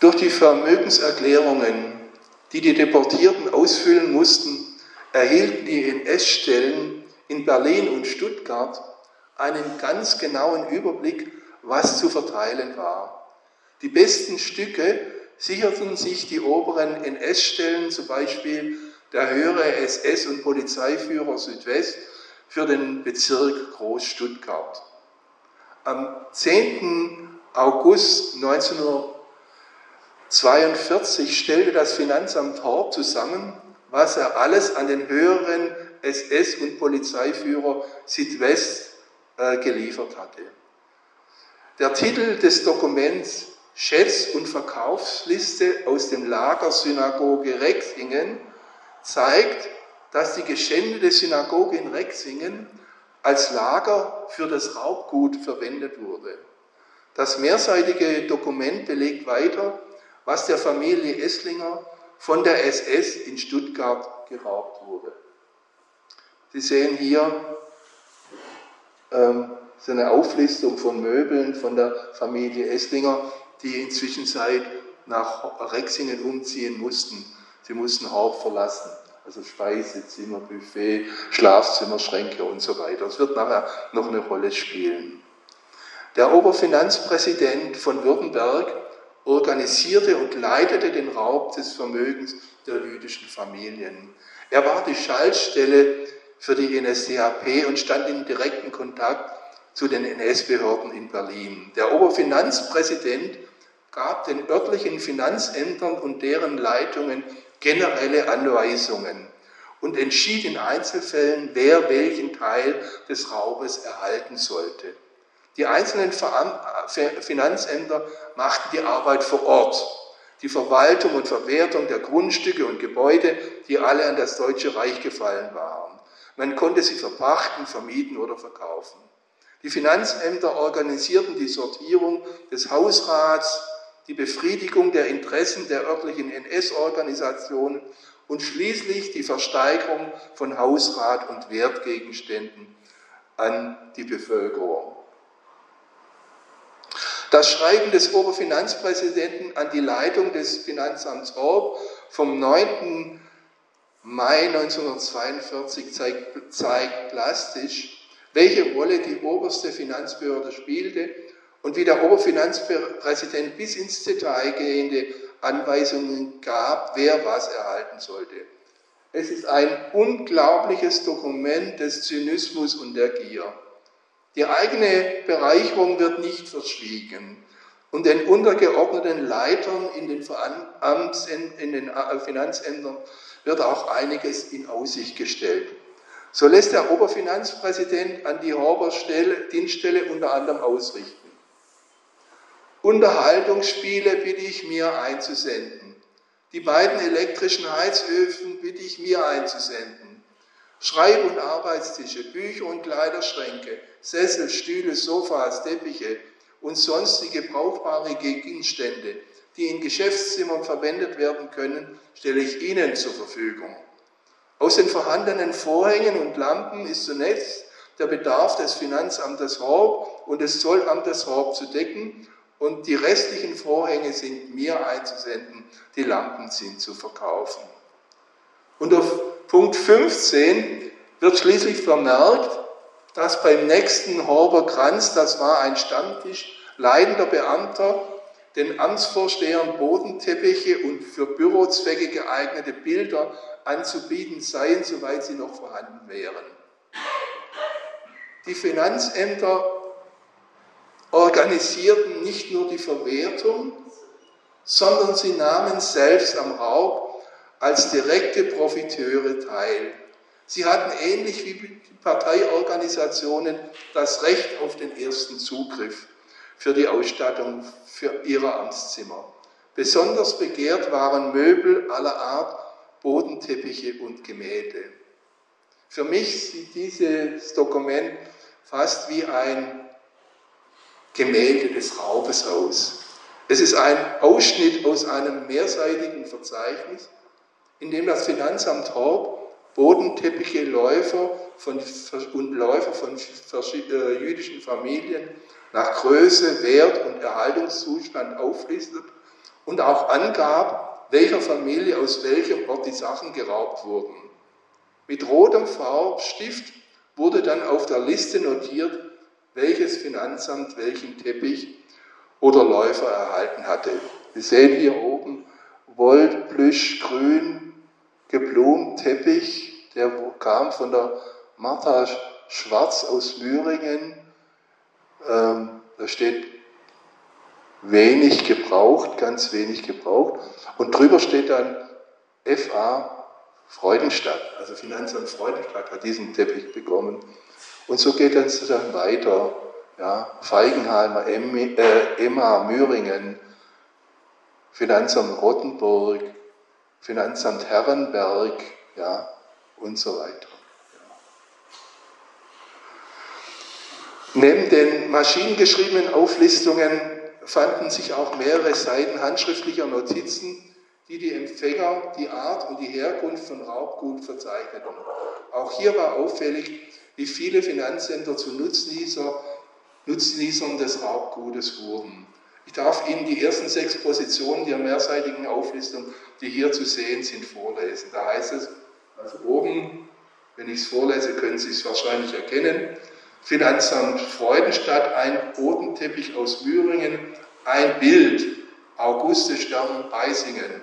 Durch die Vermögenserklärungen, die die Deportierten ausfüllen mussten, erhielten die NS-Stellen in Berlin und Stuttgart einen ganz genauen Überblick, was zu verteilen war. Die besten Stücke sicherten sich die oberen NS-Stellen, zum Beispiel der höhere SS- und Polizeiführer Südwest für den Bezirk Groß-Stuttgart. Am 10. August 1942 stellte das Finanzamt Horb zusammen, was er alles an den höheren SS- und Polizeiführer Südwest äh, geliefert hatte. Der Titel des Dokuments Schätz- und Verkaufsliste aus dem Lager Synagoge Rexingen zeigt, dass die geschändete Synagoge in Rexingen als Lager für das Raubgut verwendet wurde. Das mehrseitige Dokument belegt weiter, was der Familie Esslinger von der SS in Stuttgart geraubt wurde. Sie sehen hier ähm, so eine Auflistung von Möbeln von der Familie Esslinger, die inzwischen nach Rexingen umziehen mussten. Sie mussten Horb verlassen. Also Speisezimmer, Buffet, Schlafzimmer, Schränke und so weiter. Das wird nachher noch eine Rolle spielen. Der Oberfinanzpräsident von Württemberg organisierte und leitete den Raub des Vermögens der jüdischen Familien. Er war die Schaltstelle für die NSDAP und stand in direkten Kontakt zu den NS-Behörden in Berlin. Der Oberfinanzpräsident gab den örtlichen Finanzämtern und deren Leitungen generelle Anweisungen und entschied in Einzelfällen, wer welchen Teil des Raubes erhalten sollte. Die einzelnen Finanzämter machten die Arbeit vor Ort, die Verwaltung und Verwertung der Grundstücke und Gebäude, die alle an das Deutsche Reich gefallen waren. Man konnte sie verpachten, vermieten oder verkaufen. Die Finanzämter organisierten die Sortierung des Hausrats, die Befriedigung der Interessen der örtlichen NS-Organisationen und schließlich die Versteigerung von Hausrat und Wertgegenständen an die Bevölkerung. Das Schreiben des Oberfinanzpräsidenten an die Leitung des Finanzamts Orb vom 9. Mai 1942 zeigt, zeigt plastisch, welche Rolle die oberste Finanzbehörde spielte und wie der Oberfinanzpräsident bis ins Detail gehende Anweisungen gab, wer was erhalten sollte. Es ist ein unglaubliches Dokument des Zynismus und der Gier. Die eigene Bereicherung wird nicht verschwiegen und den untergeordneten Leitern in den, in den Finanzämtern wird auch einiges in Aussicht gestellt. So lässt der Oberfinanzpräsident an die Horber Dienststelle unter anderem ausrichten. Unterhaltungsspiele bitte ich mir einzusenden. Die beiden elektrischen Heizöfen bitte ich mir einzusenden. Schreib- und Arbeitstische, Bücher und Kleiderschränke, Sessel, Stühle, Sofas, Teppiche und sonstige brauchbare Gegenstände, die in Geschäftszimmern verwendet werden können, stelle ich Ihnen zur Verfügung. Aus den vorhandenen Vorhängen und Lampen ist zunächst der Bedarf des Finanzamtes Horb und des Zollamtes Horb zu decken und die restlichen Vorhänge sind mir einzusenden, die Lampen sind zu verkaufen. Auf Punkt 15 wird schließlich vermerkt, dass beim nächsten Horber Kranz, das war ein Stammtisch, leidender Beamter, den Amtsvorstehern Bodenteppiche und für Bürozwecke geeignete Bilder anzubieten seien, soweit sie noch vorhanden wären. Die Finanzämter organisierten nicht nur die Verwertung, sondern sie nahmen selbst am Raub als direkte Profiteure teil. Sie hatten ähnlich wie Parteiorganisationen das Recht auf den ersten Zugriff für die Ausstattung für ihre Amtszimmer. Besonders begehrt waren Möbel aller Art, Bodenteppiche und Gemälde. Für mich sieht dieses Dokument fast wie ein Gemälde des Raubes aus. Es ist ein Ausschnitt aus einem mehrseitigen Verzeichnis, in dem das Finanzamt Horb Bodenteppiche Läufer von, und Läufer von äh, jüdischen Familien nach Größe, Wert und Erhaltungszustand auflistet und auch angab, welcher Familie aus welchem Ort die Sachen geraubt wurden. Mit rotem Farbstift wurde dann auf der Liste notiert, welches Finanzamt welchen Teppich oder Läufer erhalten hatte. Sie sehen hier oben Wold, Plüsch, Grün, geblumt, Teppich, der kam von der Martha Schwarz aus Müringen. Ähm, da steht wenig gebraucht, ganz wenig gebraucht. Und drüber steht dann FA Freudenstadt, also Finanzamt Freudenstadt hat diesen Teppich bekommen. Und so geht es dann weiter. Ja, Feigenheimer, äh, Emma, Müringen, Finanzamt Rottenburg, Finanzamt Herrenberg ja, und so weiter. Neben den maschinengeschriebenen Auflistungen fanden sich auch mehrere Seiten handschriftlicher Notizen, die die Empfänger, die Art und die Herkunft von Raubgut verzeichneten. Auch hier war auffällig, wie viele Finanzämter zu Nutznießer, Nutznießern des Raubgutes wurden. Ich darf Ihnen die ersten sechs Positionen der mehrseitigen Auflistung, die hier zu sehen sind, vorlesen. Da heißt es, also oben, wenn ich es vorlese, können Sie es wahrscheinlich erkennen, Finanzamt Freudenstadt, ein Bodenteppich aus Müringen, ein Bild, Auguste Stern Beisingen.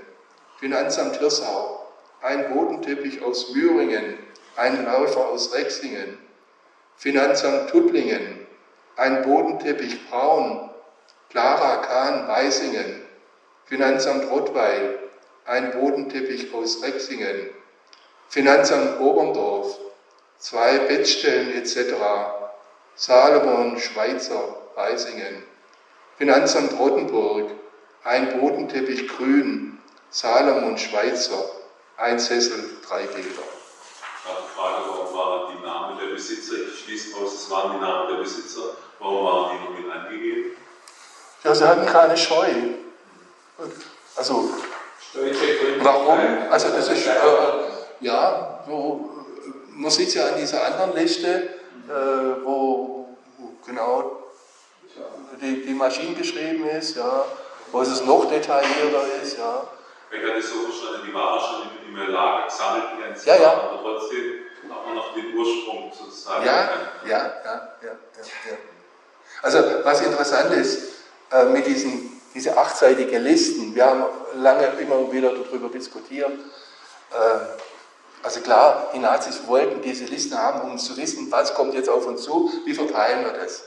Finanzamt Hirsau, ein Bodenteppich aus Müringen, ein Läufer aus Rexingen. Finanzamt Tuttlingen, ein Bodenteppich Braun, Clara Kahn Beisingen. Finanzamt Rottweil, ein Bodenteppich aus Rexingen. Finanzamt Oberndorf, zwei Bettstellen etc. Salomon Schweizer Beisingen. Finanzamt Rottenburg, ein Bodenteppich grün, Salomon Schweizer, ein Sessel, drei Bilder. Die Frage, warum waren die Namen der Besitzer, ich schließe aus, es waren die Namen der Besitzer, warum waren die noch mit angegeben? Ja, sie hatten keine Scheu. Also, warum? Also, das ist, äh, ja, so, man sieht es ja an dieser anderen Liste, äh, wo, wo, genau die, die Maschine geschrieben ist, ja, wo es noch detaillierter ist, ja. Ich hatte so verstanden, die waren schon im Lager gesammelt, die ganzen ja, ja. aber trotzdem hat man noch den Ursprung sozusagen. Ja, ja, ja, ja, ja. Also, was interessant ist, äh, mit diesen diese achtseitige Listen, wir haben lange immer wieder darüber diskutiert, äh, also klar, die Nazis wollten diese Listen haben, um zu wissen, was kommt jetzt auf uns zu, wie verteilen wir das.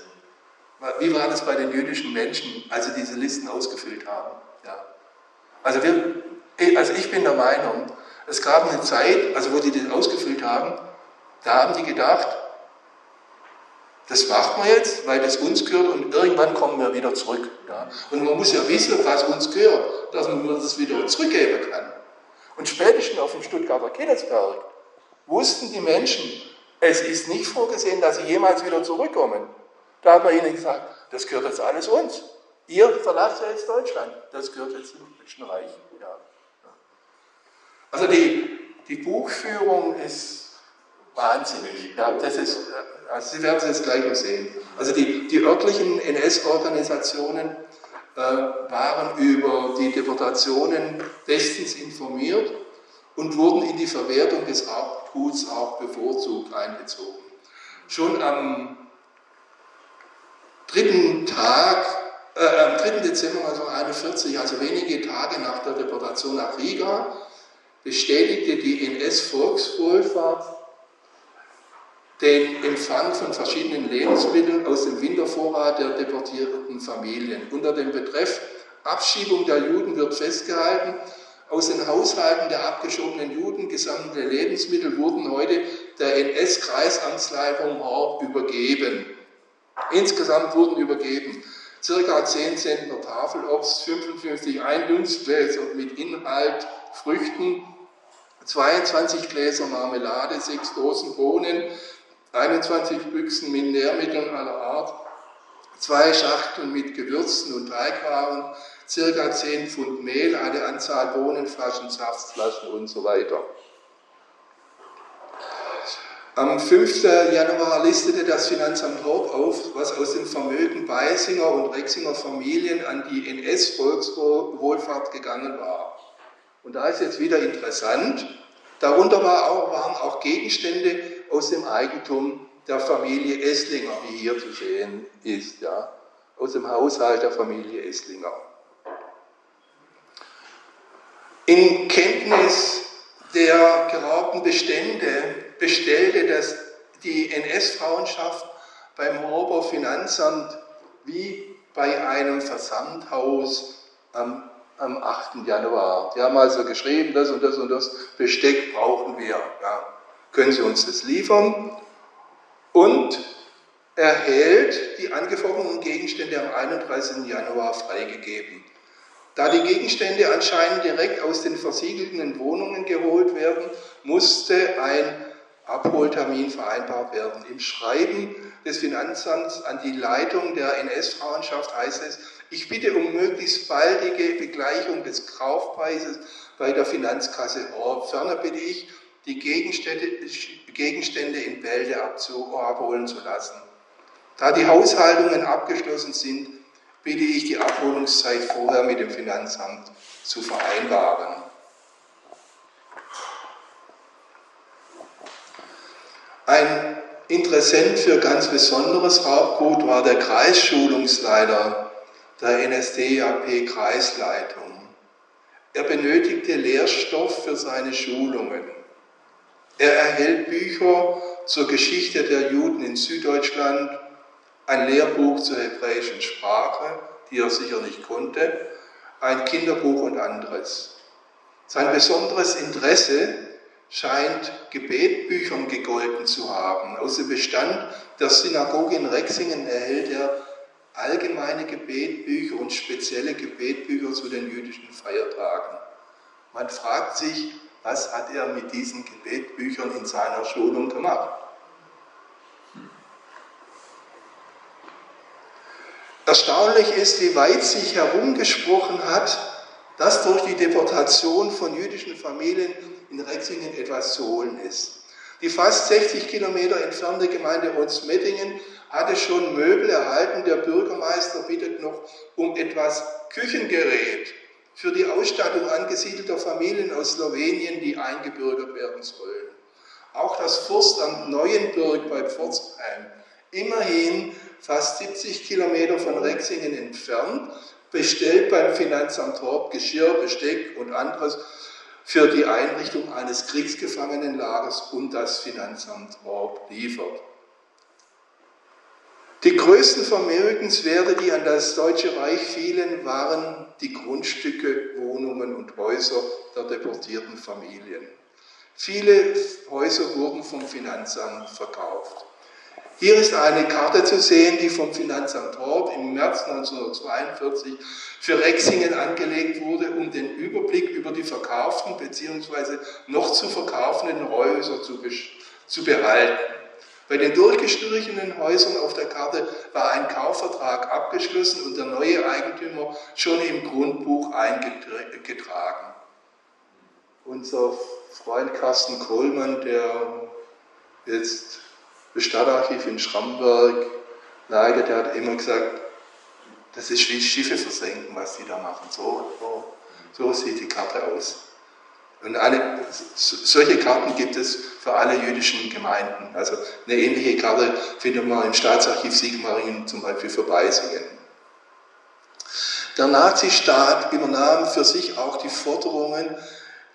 Wie war das bei den jüdischen Menschen, als sie diese Listen ausgefüllt haben? Ja. Also, wir, also ich bin der Meinung, es gab eine Zeit, also wo die das ausgefüllt haben, da haben die gedacht, das machen wir jetzt, weil das uns gehört und irgendwann kommen wir wieder zurück. Ja. Und man muss ja wissen, was uns gehört, dass man das wieder zurückgeben kann. Und spätestens auf dem Stuttgarter Killesberg wussten die Menschen, es ist nicht vorgesehen, dass sie jemals wieder zurückkommen. Da hat man ihnen gesagt, das gehört jetzt alles uns. Ihr verlasst ja jetzt Deutschland, das gehört jetzt dem Deutschen Reich. Ja. Also die, die Buchführung ist wahnsinnig. Ja, das ist, also Sie werden es jetzt gleich sehen. Also die, die örtlichen NS-Organisationen äh, waren über die Deportationen bestens informiert und wurden in die Verwertung des Erbguts auch bevorzugt einbezogen. Schon am dritten Tag, äh, am 3. Dezember 1941, also wenige Tage nach der Deportation nach Riga, bestätigte die NS-Volkswohlfahrt den Empfang von verschiedenen Lebensmitteln aus dem Wintervorrat der deportierten Familien. Unter dem Betreff Abschiebung der Juden wird festgehalten, aus den Haushalten der abgeschobenen Juden gesammelte Lebensmittel wurden heute der NS-Kreisamtsleitung Horb übergeben. Insgesamt wurden übergeben circa 10 Zentner Tafelobst, 55 Einlunzgläser mit Inhalt, Früchten, 22 Gläser Marmelade, 6 Dosen Bohnen, 21 Büchsen mit Nährmitteln aller Art, zwei Schachteln mit Gewürzen und Teigwaren, circa 10 Pfund Mehl, eine Anzahl Bohnenflaschen, Saftflaschen und so weiter. Am 5. Januar listete das Finanzamt Horb auf, was aus dem Vermögen Beisinger und Rexinger Familien an die NS-Volkswohlfahrt gegangen war. Und da ist jetzt wieder interessant, darunter waren auch Gegenstände aus dem Eigentum der Familie Esslinger, wie hier zu sehen ist, ja, aus dem Haushalt der Familie Esslinger. In Kenntnis der geraubten Bestände bestellte das, die NS-Frauenschaft beim Horber Finanzamt wie bei einem Versandhaus am, am 8. Januar. Die haben also geschrieben, das und das und das Besteck brauchen wir. Ja. Können Sie uns das liefern? Und erhält die angeforderten Gegenstände am 31. Januar freigegeben. Da die Gegenstände anscheinend direkt aus den versiegelten Wohnungen geholt werden, musste ein Abholtermin vereinbart werden. Im Schreiben des Finanzamts an die Leitung der NS-Frauenschaft heißt es, ich bitte um möglichst baldige Begleichung des Kaufpreises bei der Finanzkasse Horb. Ferner bitte ich, die Gegenstände, Gegenstände in Bälde abholen zu lassen. Da die Haushaltungen abgeschlossen sind, bitte ich die Abholungszeit vorher mit dem Finanzamt zu vereinbaren. Ein Interessent für ganz besonderes Raubgut war der Kreisschulungsleiter der NSDAP Kreisleitung. Er benötigte Lehrstoff für seine Schulungen. Er erhält Bücher zur Geschichte der Juden in Süddeutschland, ein Lehrbuch zur hebräischen Sprache, die er sicher nicht konnte, ein Kinderbuch und anderes. Sein besonderes Interesse scheint Gebetbüchern gegolten zu haben. Aus dem Bestand der Synagoge in Rexingen erhält er allgemeine Gebetbücher und spezielle Gebetbücher zu den jüdischen Feiertagen. Man fragt sich, was hat er mit diesen Gebetbüchern in seiner Schulung gemacht? Erstaunlich ist, wie weit sich herumgesprochen hat, dass durch die Deportation von jüdischen Familien in Rexingen etwas zu holen ist. Die fast 60 Kilometer entfernte Gemeinde Onsmettingen hatte schon Möbel erhalten. Der Bürgermeister bittet noch um etwas Küchengerät für die Ausstattung angesiedelter Familien aus Slowenien, die eingebürgert werden sollen. Auch das Forstamt Neuenburg bei Pforzheim, immerhin fast 70 Kilometer von Rexingen entfernt, bestellt beim Finanzamt Horb Geschirr, Besteck und anderes für die Einrichtung eines Kriegsgefangenenlagers und das Finanzamt Horb liefert. Die größten Vermögenswerte, die an das Deutsche Reich fielen, waren die Grundstücke, Wohnungen und Häuser der deportierten Familien. Viele Häuser wurden vom Finanzamt verkauft. Hier ist eine Karte zu sehen, die vom Finanzamt Horb im März 1942 für Rexingen angelegt wurde, um den Überblick über die verkauften bzw. noch zu verkaufenden Häuser zu, zu behalten. Bei den durchgestrichenen Häusern auf der Karte war ein Kaufvertrag abgeschlossen und der neue Eigentümer schon im Grundbuch eingetragen. Unser Freund Carsten Kohlmann, der jetzt das Stadtarchiv in Schramberg leitet, der hat immer gesagt, das ist wie Schiffe versenken, was die da machen. So, so, so sieht die Karte aus. Und eine, solche Karten gibt es für alle jüdischen Gemeinden. Also eine ähnliche Karte findet man im Staatsarchiv Sigmaringen zum Beispiel für Beisingen. Der Nazistaat übernahm für sich auch die Forderungen,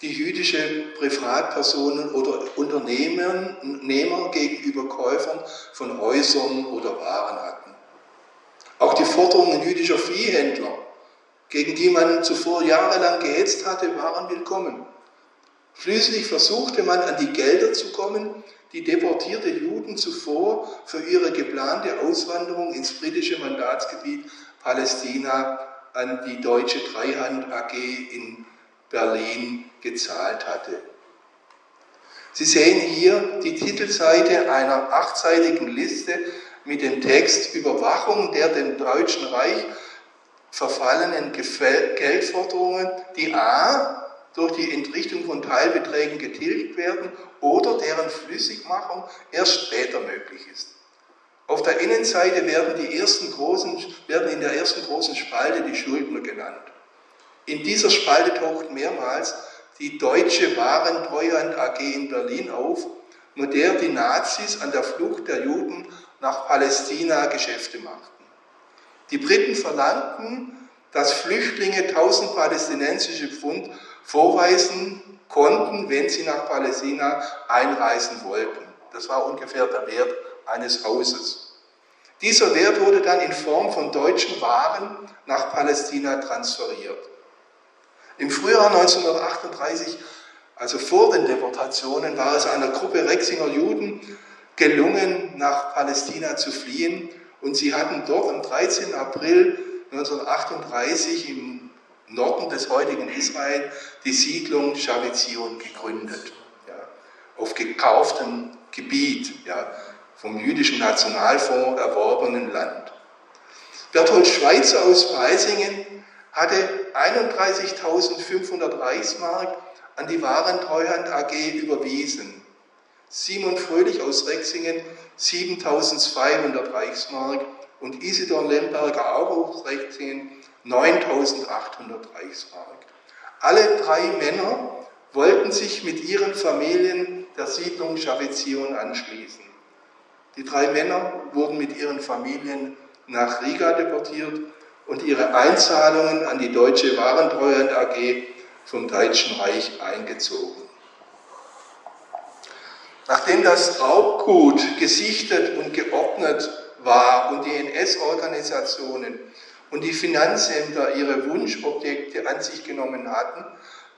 die jüdische Privatpersonen oder Unternehmer gegenüber Käufern von Häusern oder Waren hatten. Auch die Forderungen jüdischer Viehhändler, gegen die man zuvor jahrelang gehetzt hatte, waren willkommen. Schließlich versuchte man an die Gelder zu kommen, die deportierte Juden zuvor für ihre geplante Auswanderung ins britische Mandatsgebiet Palästina an die Deutsche Dreihand AG in Berlin gezahlt hatte. Sie sehen hier die Titelseite einer achtseitigen Liste mit dem Text Überwachung der dem Deutschen Reich verfallenen Geldforderungen, die a. durch die Entrichtung von Teilbeträgen getilgt werden oder deren Flüssigmachung erst später möglich ist. Auf der Innenseite werden, die ersten großen, werden in der ersten großen Spalte die Schuldner genannt. In dieser Spalte taucht mehrmals die Deutsche Warentreuhand AG in Berlin auf, mit der die Nazis an der Flucht der Juden nach Palästina Geschäfte machten. Die Briten verlangten, dass Flüchtlinge 1000 palästinensische Pfund vorweisen konnten, wenn sie nach Palästina einreisen wollten. Das war ungefähr der Wert eines Hauses. Dieser Wert wurde dann in Form von deutschen Waren nach Palästina transferiert. Im Frühjahr 1938, also vor den Deportationen, war es einer Gruppe Rexinger Juden gelungen, nach Palästina zu fliehen und sie hatten dort am 13. April 1938 im Norden des heutigen Israel die Siedlung Shavetzion gegründet, ja, auf gekauftem Gebiet, ja, vom jüdischen Nationalfonds erworbenen Land. Berthold Schweitzer aus Preisingen hatte 31.500 Reichsmark an die Warentreuhand AG überwiesen. Simon Fröhlich aus Rexingen 7.200 Reichsmark und Isidor Lemberger auch aus Rexingen 9.800 Reichsmark. Alle drei Männer wollten sich mit ihren Familien der Siedlung Schavetzion anschließen. Die drei Männer wurden mit ihren Familien nach Riga deportiert und ihre Einzahlungen an die Deutsche Warentreuhand AG vom Deutschen Reich eingezogen. Nachdem das Raubgut gesichtet und geordnet war und die NS-Organisationen und die Finanzämter ihre Wunschobjekte an sich genommen hatten,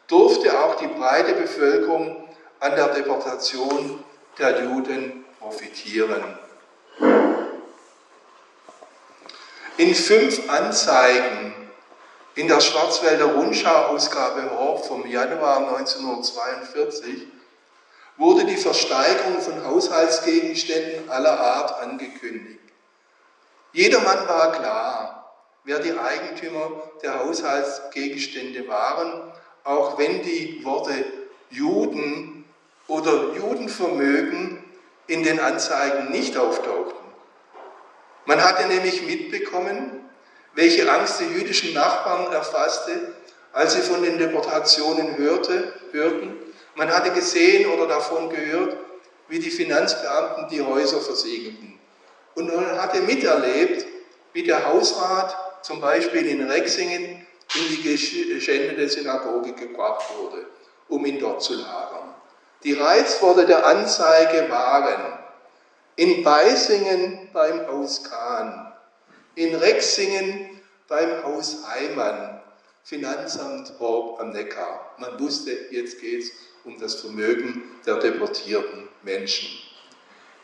durfte auch die breite Bevölkerung an der Deportation der Juden profitieren. In fünf Anzeigen in der Schwarzwälder Rundschau-Ausgabe Horb vom Januar 1942 wurde die Versteigerung von Haushaltsgegenständen aller Art angekündigt. Jedermann war klar, wer die Eigentümer der Haushaltsgegenstände waren, auch wenn die Worte Juden oder Judenvermögen in den Anzeigen nicht auftauchten. Man hatte nämlich mitbekommen, welche Angst die jüdischen Nachbarn erfasste, als sie von den Deportationen hörte, hörten. Man hatte gesehen oder davon gehört, wie die Finanzbeamten die Häuser versiegelten. Und man hatte miterlebt, wie der Hausrat zum Beispiel in Rexingen in die geschändete Synagoge gebracht wurde, um ihn dort zu lagern. Die Reizworte der Anzeige waren in Beisingen beim Haus Kahn, in Rexingen beim Haus Heimann, Finanzamt Horb am Neckar. Man wusste, jetzt geht es um das Vermögen der deportierten Menschen.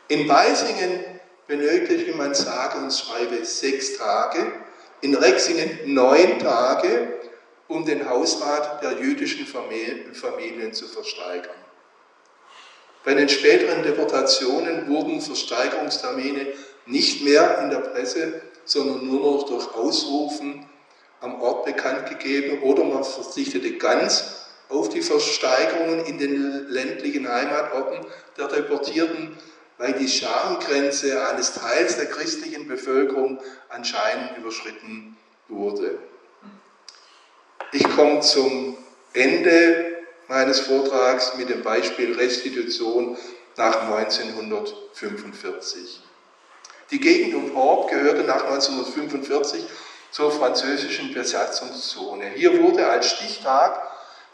In Beisingen benötigte man sage und schreibe sechs Tage, in Rexingen neun Tage, um den Hausrat der jüdischen Familien zu versteigern. Bei den späteren Deportationen wurden Versteigerungstermine nicht mehr in der Presse, sondern nur noch durch Ausrufen am Ort bekannt gegeben oder man verzichtete ganz auf die Versteigerungen in den ländlichen Heimatorten der Deportierten, weil die Schamgrenze eines Teils der christlichen Bevölkerung anscheinend überschritten wurde. Ich komme zum Ende meines Vortrags mit dem Beispiel Restitution nach 1945. Die Gegend um Horb gehörte nach 1945 zur französischen Besatzungszone. Hier wurde als Stichtag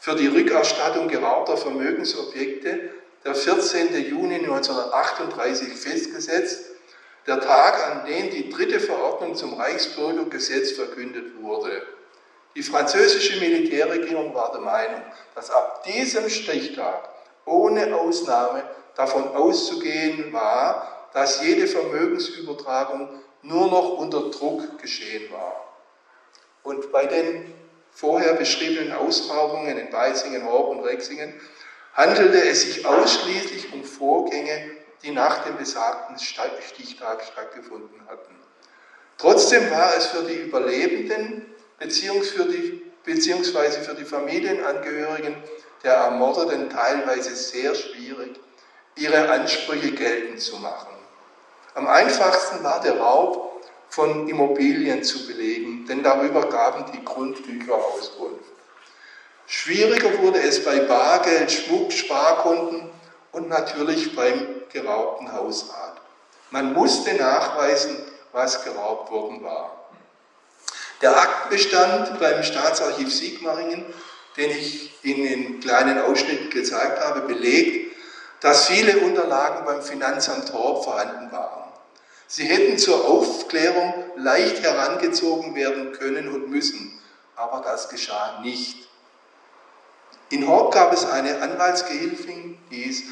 für die Rückerstattung geraubter Vermögensobjekte der 14. Juni 1938 festgesetzt, der Tag, an dem die dritte Verordnung zum Reichsbürgergesetz verkündet wurde. Die französische Militärregierung war der Meinung, dass ab diesem Stichtag ohne Ausnahme davon auszugehen war, dass jede Vermögensübertragung nur noch unter Druck geschehen war. Und bei den vorher beschriebenen Ausgrabungen in Beisingen, Horb und Rexingen handelte es sich ausschließlich um Vorgänge, die nach dem besagten Stichtag stattgefunden hatten. Trotzdem war es für die Überlebenden beziehungsweise für die Familienangehörigen der Ermordeten teilweise sehr schwierig, ihre Ansprüche geltend zu machen. Am einfachsten war der Raub von Immobilien zu belegen, denn darüber gaben die Grundbücher Auskunft. Schwieriger wurde es bei Bargeld, Schmuck, Sparkunden und natürlich beim geraubten Hausrat. Man musste nachweisen, was geraubt worden war. Der Aktenbestand beim Staatsarchiv Sigmaringen, den ich Ihnen in kleinen Ausschnitten gezeigt habe, belegt, dass viele Unterlagen beim Finanzamt Torp vorhanden waren. Sie hätten zur Aufklärung leicht herangezogen werden können und müssen, aber das geschah nicht. In Horb gab es eine Anwaltsgehilfin, die hieß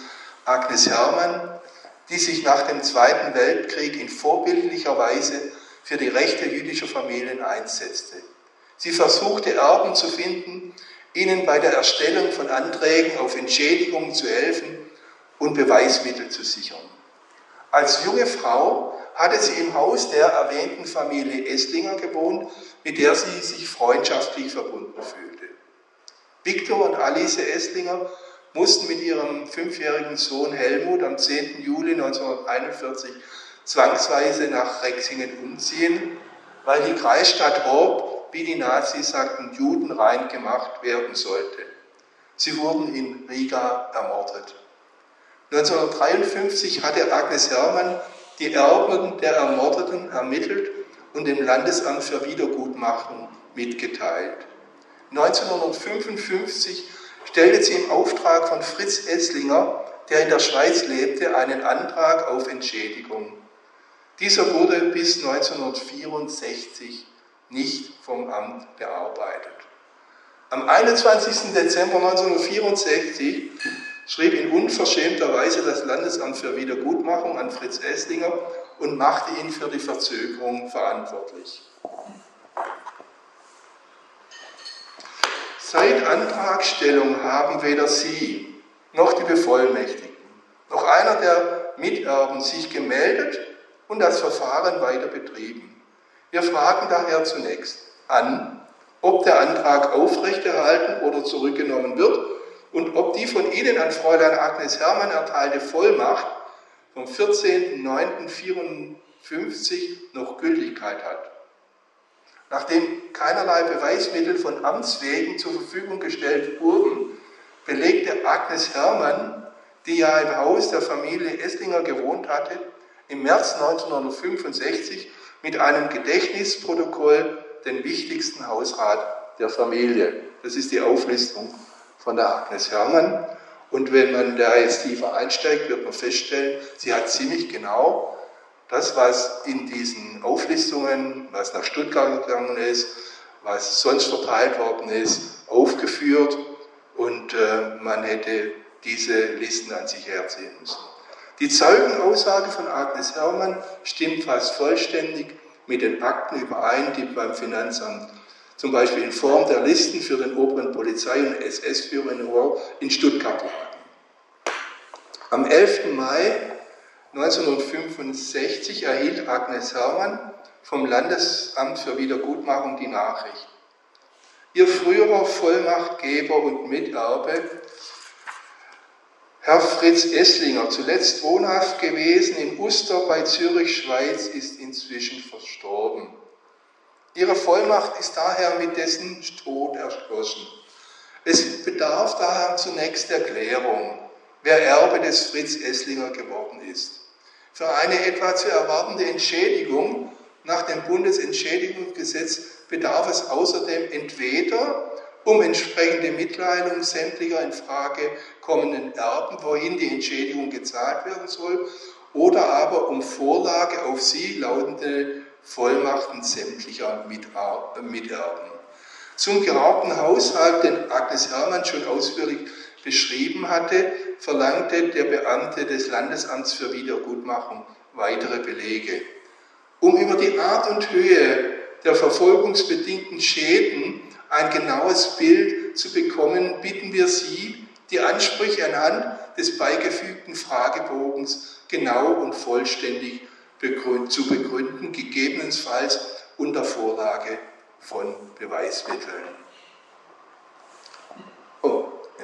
Agnes Hermann, die sich nach dem Zweiten Weltkrieg in vorbildlicher Weise für die Rechte jüdischer Familien einsetzte. Sie versuchte Erben zu finden, ihnen bei der Erstellung von Anträgen auf Entschädigungen zu helfen und Beweismittel zu sichern. Als junge Frau hatte sie im Haus der erwähnten Familie Esslinger gewohnt, mit der sie sich freundschaftlich verbunden fühlte. Viktor und Alice Esslinger mussten mit ihrem fünfjährigen Sohn Helmut am 10. Juli 1941 zwangsweise nach Rexingen umziehen, weil die Kreisstadt Horb, wie die Nazis sagten, judenrein gemacht werden sollte. Sie wurden in Riga ermordet. 1953 hatte Agnes Hermann die Erben der Ermordeten ermittelt und dem Landesamt für Wiedergutmachung mitgeteilt. 1955 stellte sie im Auftrag von Fritz Esslinger, der in der Schweiz lebte, einen Antrag auf Entschädigung. Dieser wurde bis 1964 nicht vom Amt bearbeitet. Am 21. Dezember 1964 schrieb in unverschämter Weise das Landesamt für Wiedergutmachung an Fritz Esslinger und machte ihn für die Verzögerung verantwortlich. Seit Antragstellung haben weder Sie noch die Bevollmächtigten noch einer der Miterben sich gemeldet und das Verfahren weiter betrieben. Wir fragen daher zunächst an, ob der Antrag aufrechterhalten oder zurückgenommen wird und ob die von Ihnen an Fräulein Agnes Hermann erteilte Vollmacht vom 14.09.54 noch Gültigkeit hat. Nachdem keinerlei Beweismittel von Amts wegen zur Verfügung gestellt wurden, belegte Agnes Hermann, die ja im Haus der Familie Esslinger gewohnt hatte, im März 1965 mit einem Gedächtnisprotokoll den wichtigsten Hausrat der Familie. Das ist die Auflistung von der Agnes Hermann. Und wenn man da jetzt tiefer einsteigt, wird man feststellen, sie hat ziemlich genau das, was in diesen Auflistungen, was nach Stuttgart gegangen ist, was sonst verteilt worden ist, aufgeführt und äh, man hätte diese Listen an sich herziehen müssen. Die Zeugenaussage von Agnes Hermann stimmt fast vollständig mit den Akten überein, die beim Finanzamt zum Beispiel in Form der Listen für den oberen Polizei- und SS-Führer in Stuttgart lagen. Am 11. Mai 1965 erhielt Agnes Hermann vom Landesamt für Wiedergutmachung die Nachricht. Ihr früherer Vollmachtgeber und Miterbe, Herr Fritz Esslinger, zuletzt wohnhaft gewesen in Uster bei Zürich, Schweiz, ist inzwischen verstorben. Ihre Vollmacht ist daher mit dessen Tod erschlossen. Es bedarf daher zunächst Erklärung, wer Erbe des Fritz Esslinger geworden ist. Für eine etwa zu erwartende Entschädigung nach dem Bundesentschädigungsgesetz bedarf es außerdem entweder um entsprechende Mitteilung sämtlicher in Frage kommenden Erben, wohin die Entschädigung gezahlt werden soll, oder aber um Vorlage auf sie lautende Vollmachten sämtlicher Miterben. Zum geraubten Haushalt, den Agnes Hermann schon ausführlich beschrieben hatte, verlangte der Beamte des Landesamts für Wiedergutmachung weitere Belege. Um über die Art und Höhe der verfolgungsbedingten Schäden ein genaues Bild zu bekommen, bitten wir Sie, die Ansprüche anhand des beigefügten Fragebogens genau und vollständig zu begründen, gegebenenfalls unter Vorlage von Beweismitteln.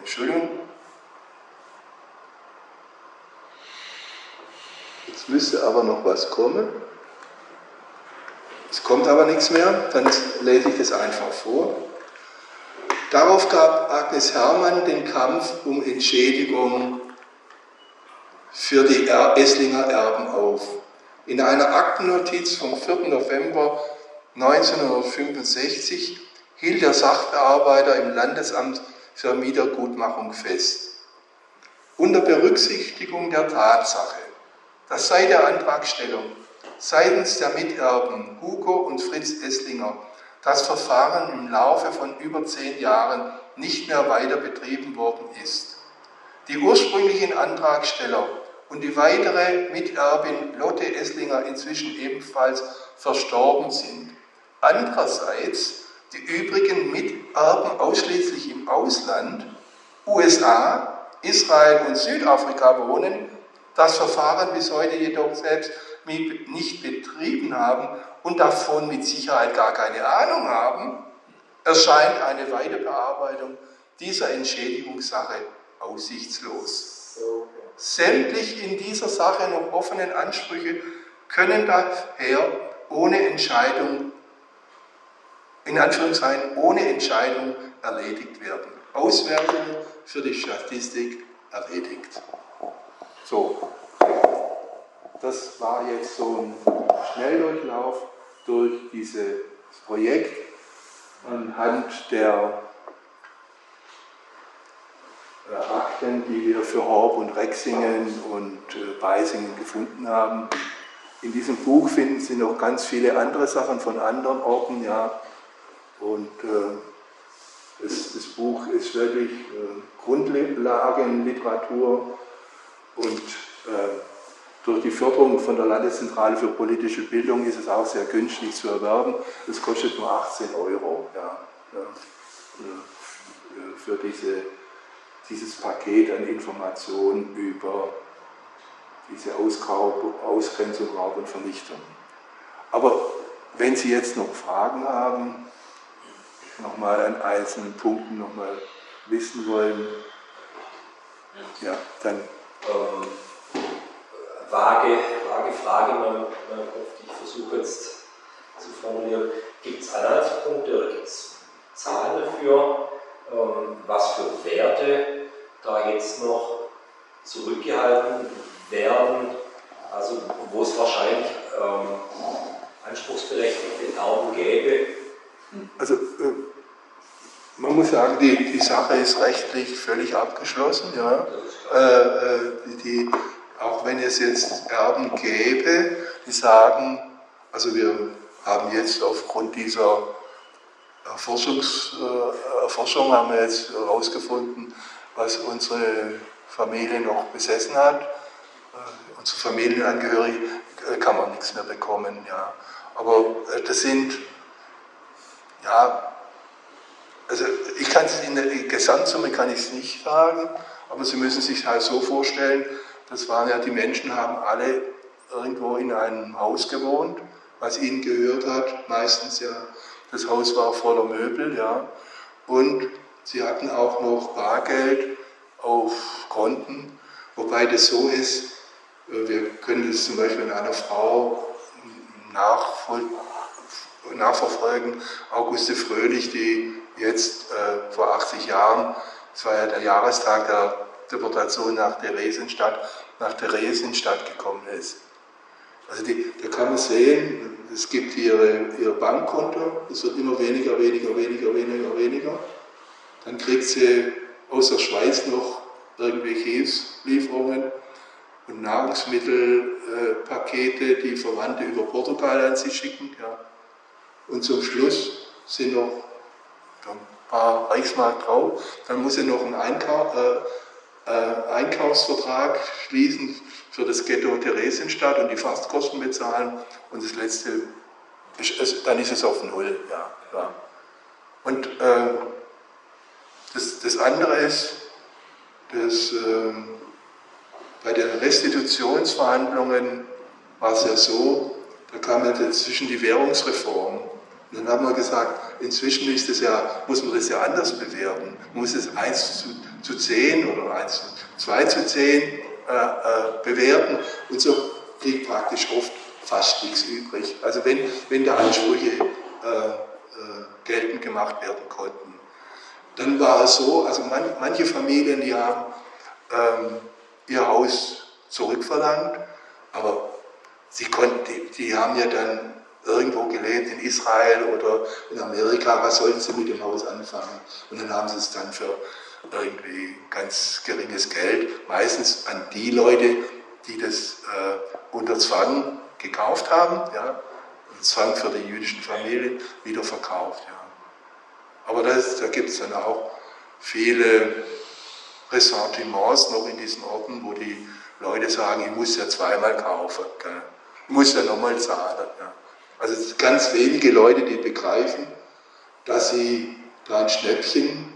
Entschuldigung. Jetzt müsste aber noch was kommen. Es kommt aber nichts mehr, dann lese ich das einfach vor. Darauf gab Agnes Hermann den Kampf um Entschädigung für die Esslinger Erben auf. In einer Aktennotiz vom 4. November 1965 hielt der Sachbearbeiter im Landesamt für Wiedergutmachung fest. Unter Berücksichtigung der Tatsache, dass seit der Antragstellung seitens der Miterben Hugo und Fritz Esslinger das Verfahren im Laufe von über zehn Jahren nicht mehr weiter betrieben worden ist. Die ursprünglichen Antragsteller und die weitere Miterbin Lotte Esslinger inzwischen ebenfalls verstorben sind. Andererseits die übrigen Miterben ausschließlich im Ausland, USA, Israel und Südafrika wohnen, das Verfahren bis heute jedoch selbst nicht betrieben haben und davon mit Sicherheit gar keine Ahnung haben, erscheint eine Weiterbearbeitung dieser Entschädigungssache aussichtslos. Sämtlich in dieser Sache noch offenen Ansprüche können daher ohne Entscheidung, in Anführungszeichen ohne Entscheidung erledigt werden. Auswertung für die Statistik erledigt. So, das war jetzt so ein Schnelldurchlauf durch dieses Projekt anhand der Akten, die wir für Horb und Rexingen und äh, Beisingen gefunden haben. In diesem Buch finden Sie noch ganz viele andere Sachen von anderen Orten, ja. Und äh, das, das, Buch ist wirklich äh, Grundlagenliteratur und äh, durch die Förderung von der Landeszentrale für politische Bildung ist es auch sehr günstig zu erwerben. Es kostet nur 18 Euro ja, ja, für diese, dieses Paket an Informationen über diese Ausgrenzung, Raub und Vernichtung. Aber wenn Sie jetzt noch Fragen haben, nochmal an einzelnen Punkten nochmal wissen wollen, ja, dann. Ähm vage, vage Frage in meinem, Kopf, die ich versuche jetzt zu formulieren. Gibt es Anhaltspunkte oder gibt es Zahlen dafür, ähm, was für Werte da jetzt noch zurückgehalten werden, also wo es wahrscheinlich ähm, anspruchsberechtigte Erben gäbe? Also äh, man muss sagen, die, die Sache ist rechtlich völlig abgeschlossen. Ja. Äh, äh, die, auch wenn es jetzt Erben gäbe, die sagen, also wir haben jetzt aufgrund dieser Erforschungs, äh, Erforschung haben wir jetzt herausgefunden, was unsere Familie noch besessen hat. Äh, unsere Familienangehörige äh, kann man nichts mehr bekommen. Ja. Aber äh, das sind, ja, also ich kann es in der Gesamtsumme kann ich es nicht sagen, aber Sie müssen sich halt so vorstellen, das waren ja, die Menschen haben alle irgendwo in einem Haus gewohnt, was ihnen gehört hat, meistens ja. Das Haus war voller Möbel, ja. Und sie hatten auch noch Bargeld auf Konten, wobei das so ist, äh, wir können das zum Beispiel in einer Frau nachverfolgen, Auguste Fröhlich, die jetzt äh, vor 80 Jahren, das war ja der Jahrestag der Deportation nach Theresienstadt, nach Theresienstadt gekommen ist. Also die, da kann man sehen, es gibt ihre, ihr Bankkonto, es wird immer weniger, weniger, weniger, weniger, weniger. Dann kriegt sie aus der Schweiz noch irgendwelche Hilfslieferungen und Nahrungsmittelpakete, die Verwandte über Portugal an sie schicken. Ja. Und zum Schluss sind noch ein paar Reichsmark drauf. Dann muss sie noch einen Einkauf, äh, äh, Einkaufsvertrag schließen für das Ghetto Theresienstadt und die Fastkosten bezahlen und das letzte ist es, dann ist es auf Null. Ja, ja. Und äh, das, das andere ist, dass äh, bei den Restitutionsverhandlungen war es ja so, da kam ja dazwischen die Währungsreform. Und dann haben wir gesagt, inzwischen ist es ja, muss man das ja anders bewerten. Man muss es 1 zu, zu 10 oder 1 zu 2 zu 10 äh, äh, bewerten. Und so blieb praktisch oft fast nichts übrig. Also wenn, wenn da Ansprüche äh, äh, geltend gemacht werden konnten. Dann war es so, also man, manche Familien, die haben ähm, ihr Haus zurückverlangt, aber sie konnten, die, die haben ja dann irgendwo gelebt, in Israel oder in Amerika, was sollen sie mit dem Haus anfangen? Und dann haben sie es dann für irgendwie ganz geringes Geld, meistens an die Leute, die das äh, unter Zwang gekauft haben, ja, Zwang für die jüdischen Familien, wieder verkauft. Ja. Aber das, da gibt es dann auch viele Ressentiments noch in diesen Orten, wo die Leute sagen, ich muss ja zweimal kaufen, gell. ich muss ja nochmal zahlen. Ja. Also es sind ganz wenige Leute, die begreifen, dass sie da ein Schnäppchen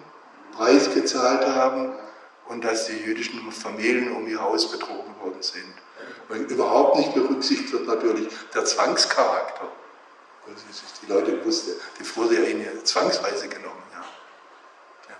Preis gezahlt haben und dass die jüdischen Familien um ihr Haus betrogen worden sind. Weil überhaupt nicht berücksichtigt wird natürlich der Zwangscharakter. Die Leute wussten, die wurde ja ihnen zwangsweise genommen. Ja. Ja.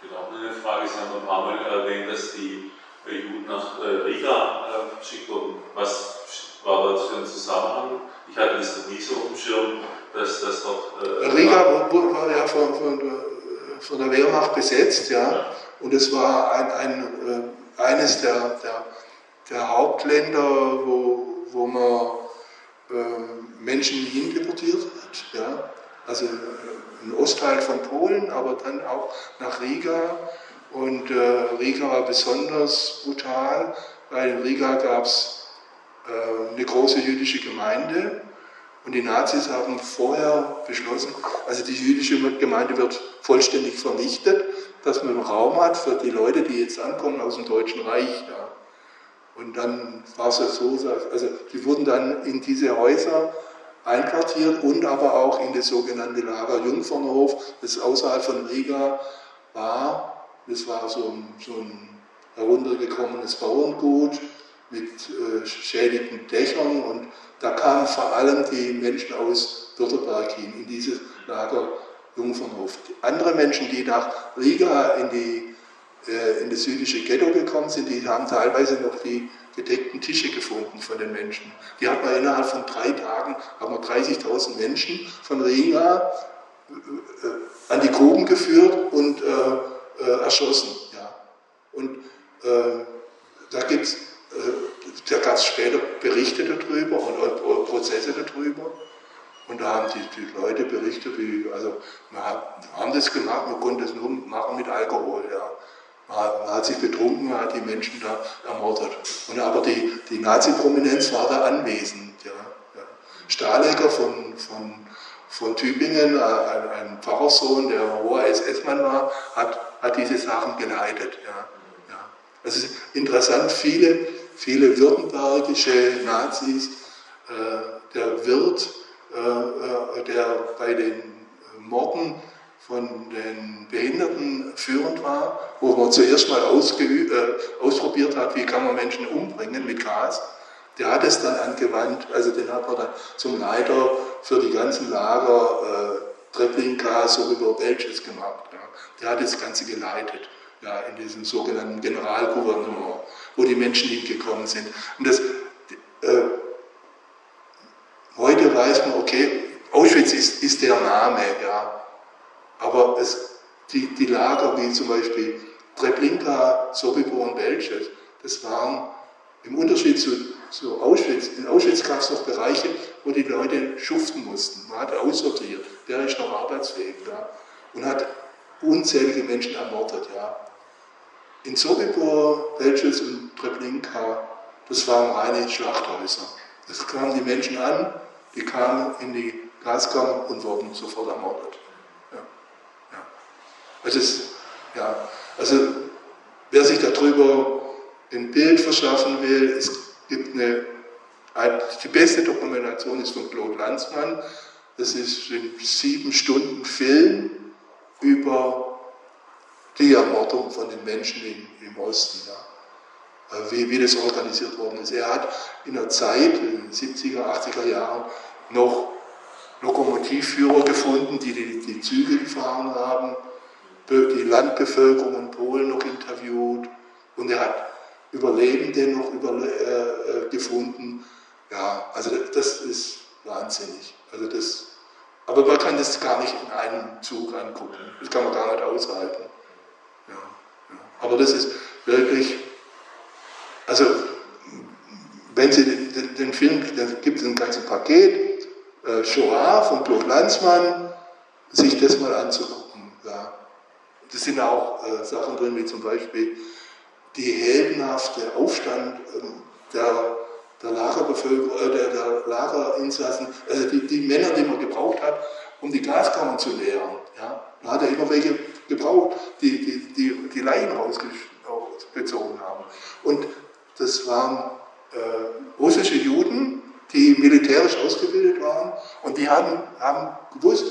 Genau, eine Frage, Sie haben ein paar Mal erwähnt, dass die Juden nach äh, Riga äh, geschickt wurden. Was war das für ein Zusammenhang? Ich hatte das noch nie so auf dem Schirm, dass das dort. Äh, Riga war, ja von, von, der, von, der Wehrmacht besetzt, ja. ja. Und es war ein, ein, äh, eines der, der, der, Hauptländer, wo, wo man äh, Menschen hindeportiert hat. Ja. Also äh, ein Ostteil von Polen, aber dann auch nach Riga. Und äh, Riga war besonders brutal, weil in Riga gab es eine große jüdische Gemeinde und die Nazis haben vorher beschlossen, also die jüdische Gemeinde wird vollständig vernichtet, dass man Raum hat für die Leute, die jetzt ankommen aus dem Deutschen Reich. Ja. Und dann war es ja so, also die wurden dann in diese Häuser einquartiert und aber auch in das sogenannte Lager Jungfernhof, das außerhalb von Riga war. Das war so ein, so ein heruntergekommenes Bauerngut mit äh, schädigten Dächern und da kamen vor allem die Menschen aus Württemberg hin, in dieses Lager Jungfernhof. Andere Menschen, die nach Riga in, die, äh, in das südliche Ghetto gekommen sind, die haben teilweise noch die gedeckten Tische gefunden von den Menschen. Die hat man innerhalb von drei Tagen, haben wir 30.000 Menschen von Riga äh, äh, an die Gruben geführt und äh, äh, erschossen. Ja. Und da gibt es da gab es später Berichte darüber und, und, und, Prozesse darüber. Und da haben die, die Leute berichtet, wie, also wir haben das gemacht, man konnte es nur machen mit Alkohol. Ja. Man, hat sich betrunken, man hat die Menschen da ermordet. Und, aber die, die Nazi-Prominenz war da anwesend. Ja. Stahlecker von, von, von Tübingen, äh, ein, ein Pfarrersohn, der hoher SS-Mann war, hat, hat diese Sachen geleitet. Ja, ja. Es ist interessant, viele viele württembergische Nazis, äh, der Wirt, äh, äh, der bei den Morden von den Behinderten führend war, wo man zuerst mal ausprobiert hat, wie kann man Menschen umbringen mit Gas. Der hat es dann angewandt, also den hat man dann zum Leiter für die ganzen Lager äh, Treblinka, sowieso Belches gemacht. Ja. Der hat das Ganze geleitet, ja, in diesem sogenannten Generalgouvernement wo die Menschen hingekommen sind. Und das, äh, heute weiß man, okay, Auschwitz ist, ist der Name, ja, aber es, die, die Lager wie zum Beispiel Treblinka, Sobibor und Belchev, das waren im Unterschied zu, zu Auschwitz, in Auschwitz gab es noch Bereiche, wo die Leute schuften mussten. Man hat aussortiert, wer ist noch arbeitsfähig ja, und hat unzählige Menschen ermordet. Ja. In Sobibor, Belches und Treblinka, das waren reine Schlachthäuser. Es kamen die Menschen an, die kamen in die Gaskammer und wurden sofort ermordet. Ja. Ja. Also, es, ja. also wer sich darüber ein Bild verschaffen will, es gibt eine Die beste Dokumentation ist von Claude Lanzmann. Das ist ein sieben Stunden Film über die Ermordung von den Menschen im, im Osten. Ja. Äh, wie, wie das organisiert worden ist. Er hat in der Zeit, in den 70er, 80er Jahren, noch Lokomotivführer gefunden, die, die die Züge gefahren haben, die Landbevölkerung in Polen noch interviewt und er hat Überlebende noch über, äh, äh, gefunden. Ja, also das ist wahnsinnig. Also das, aber man kann das gar nicht in einem Zug angucken. Das kann man gar nicht aushalten. Aber das ist wirklich, also wenn Sie den, den Film, da gibt es ein ganzes Paket, äh, Shoah von Claude Lanzmann, sich das mal anzugucken. Ja. Das sind auch äh, Sachen drin, wie zum Beispiel die heldenhafte Aufstand ähm, der, der Lagerbevölkerung, äh, der, der Lagerinsassen, also die, die, Männer, die man gebraucht hat, um die Gaskammern zu leeren. Ja. Man hat ja immer welche gebraucht, die die, die, die Leichen rausgezogen haben. Und das waren äh, russische Juden, die militärisch ausgebildet waren und die haben, haben gewusst,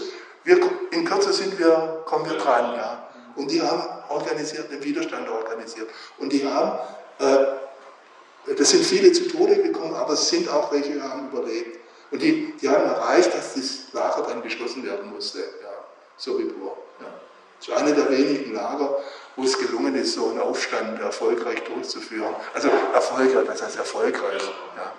wir, in Kürze sind wir, kommen wir dran. Ja. Und die haben organisiert, den Widerstand organisiert. Und die haben, äh, das sind viele zu Tode gekommen, aber es sind auch welche, die haben überlebt. Und die, die haben erreicht, dass das Lager dann geschlossen werden musste. Ja, Sobibor. Ja. Das ist eine der wenigen Lager, wo es gelungen ist, so einen Aufstand erfolgreich durchzuführen. Also erfolgreich, was heißt erfolgreich? Ja.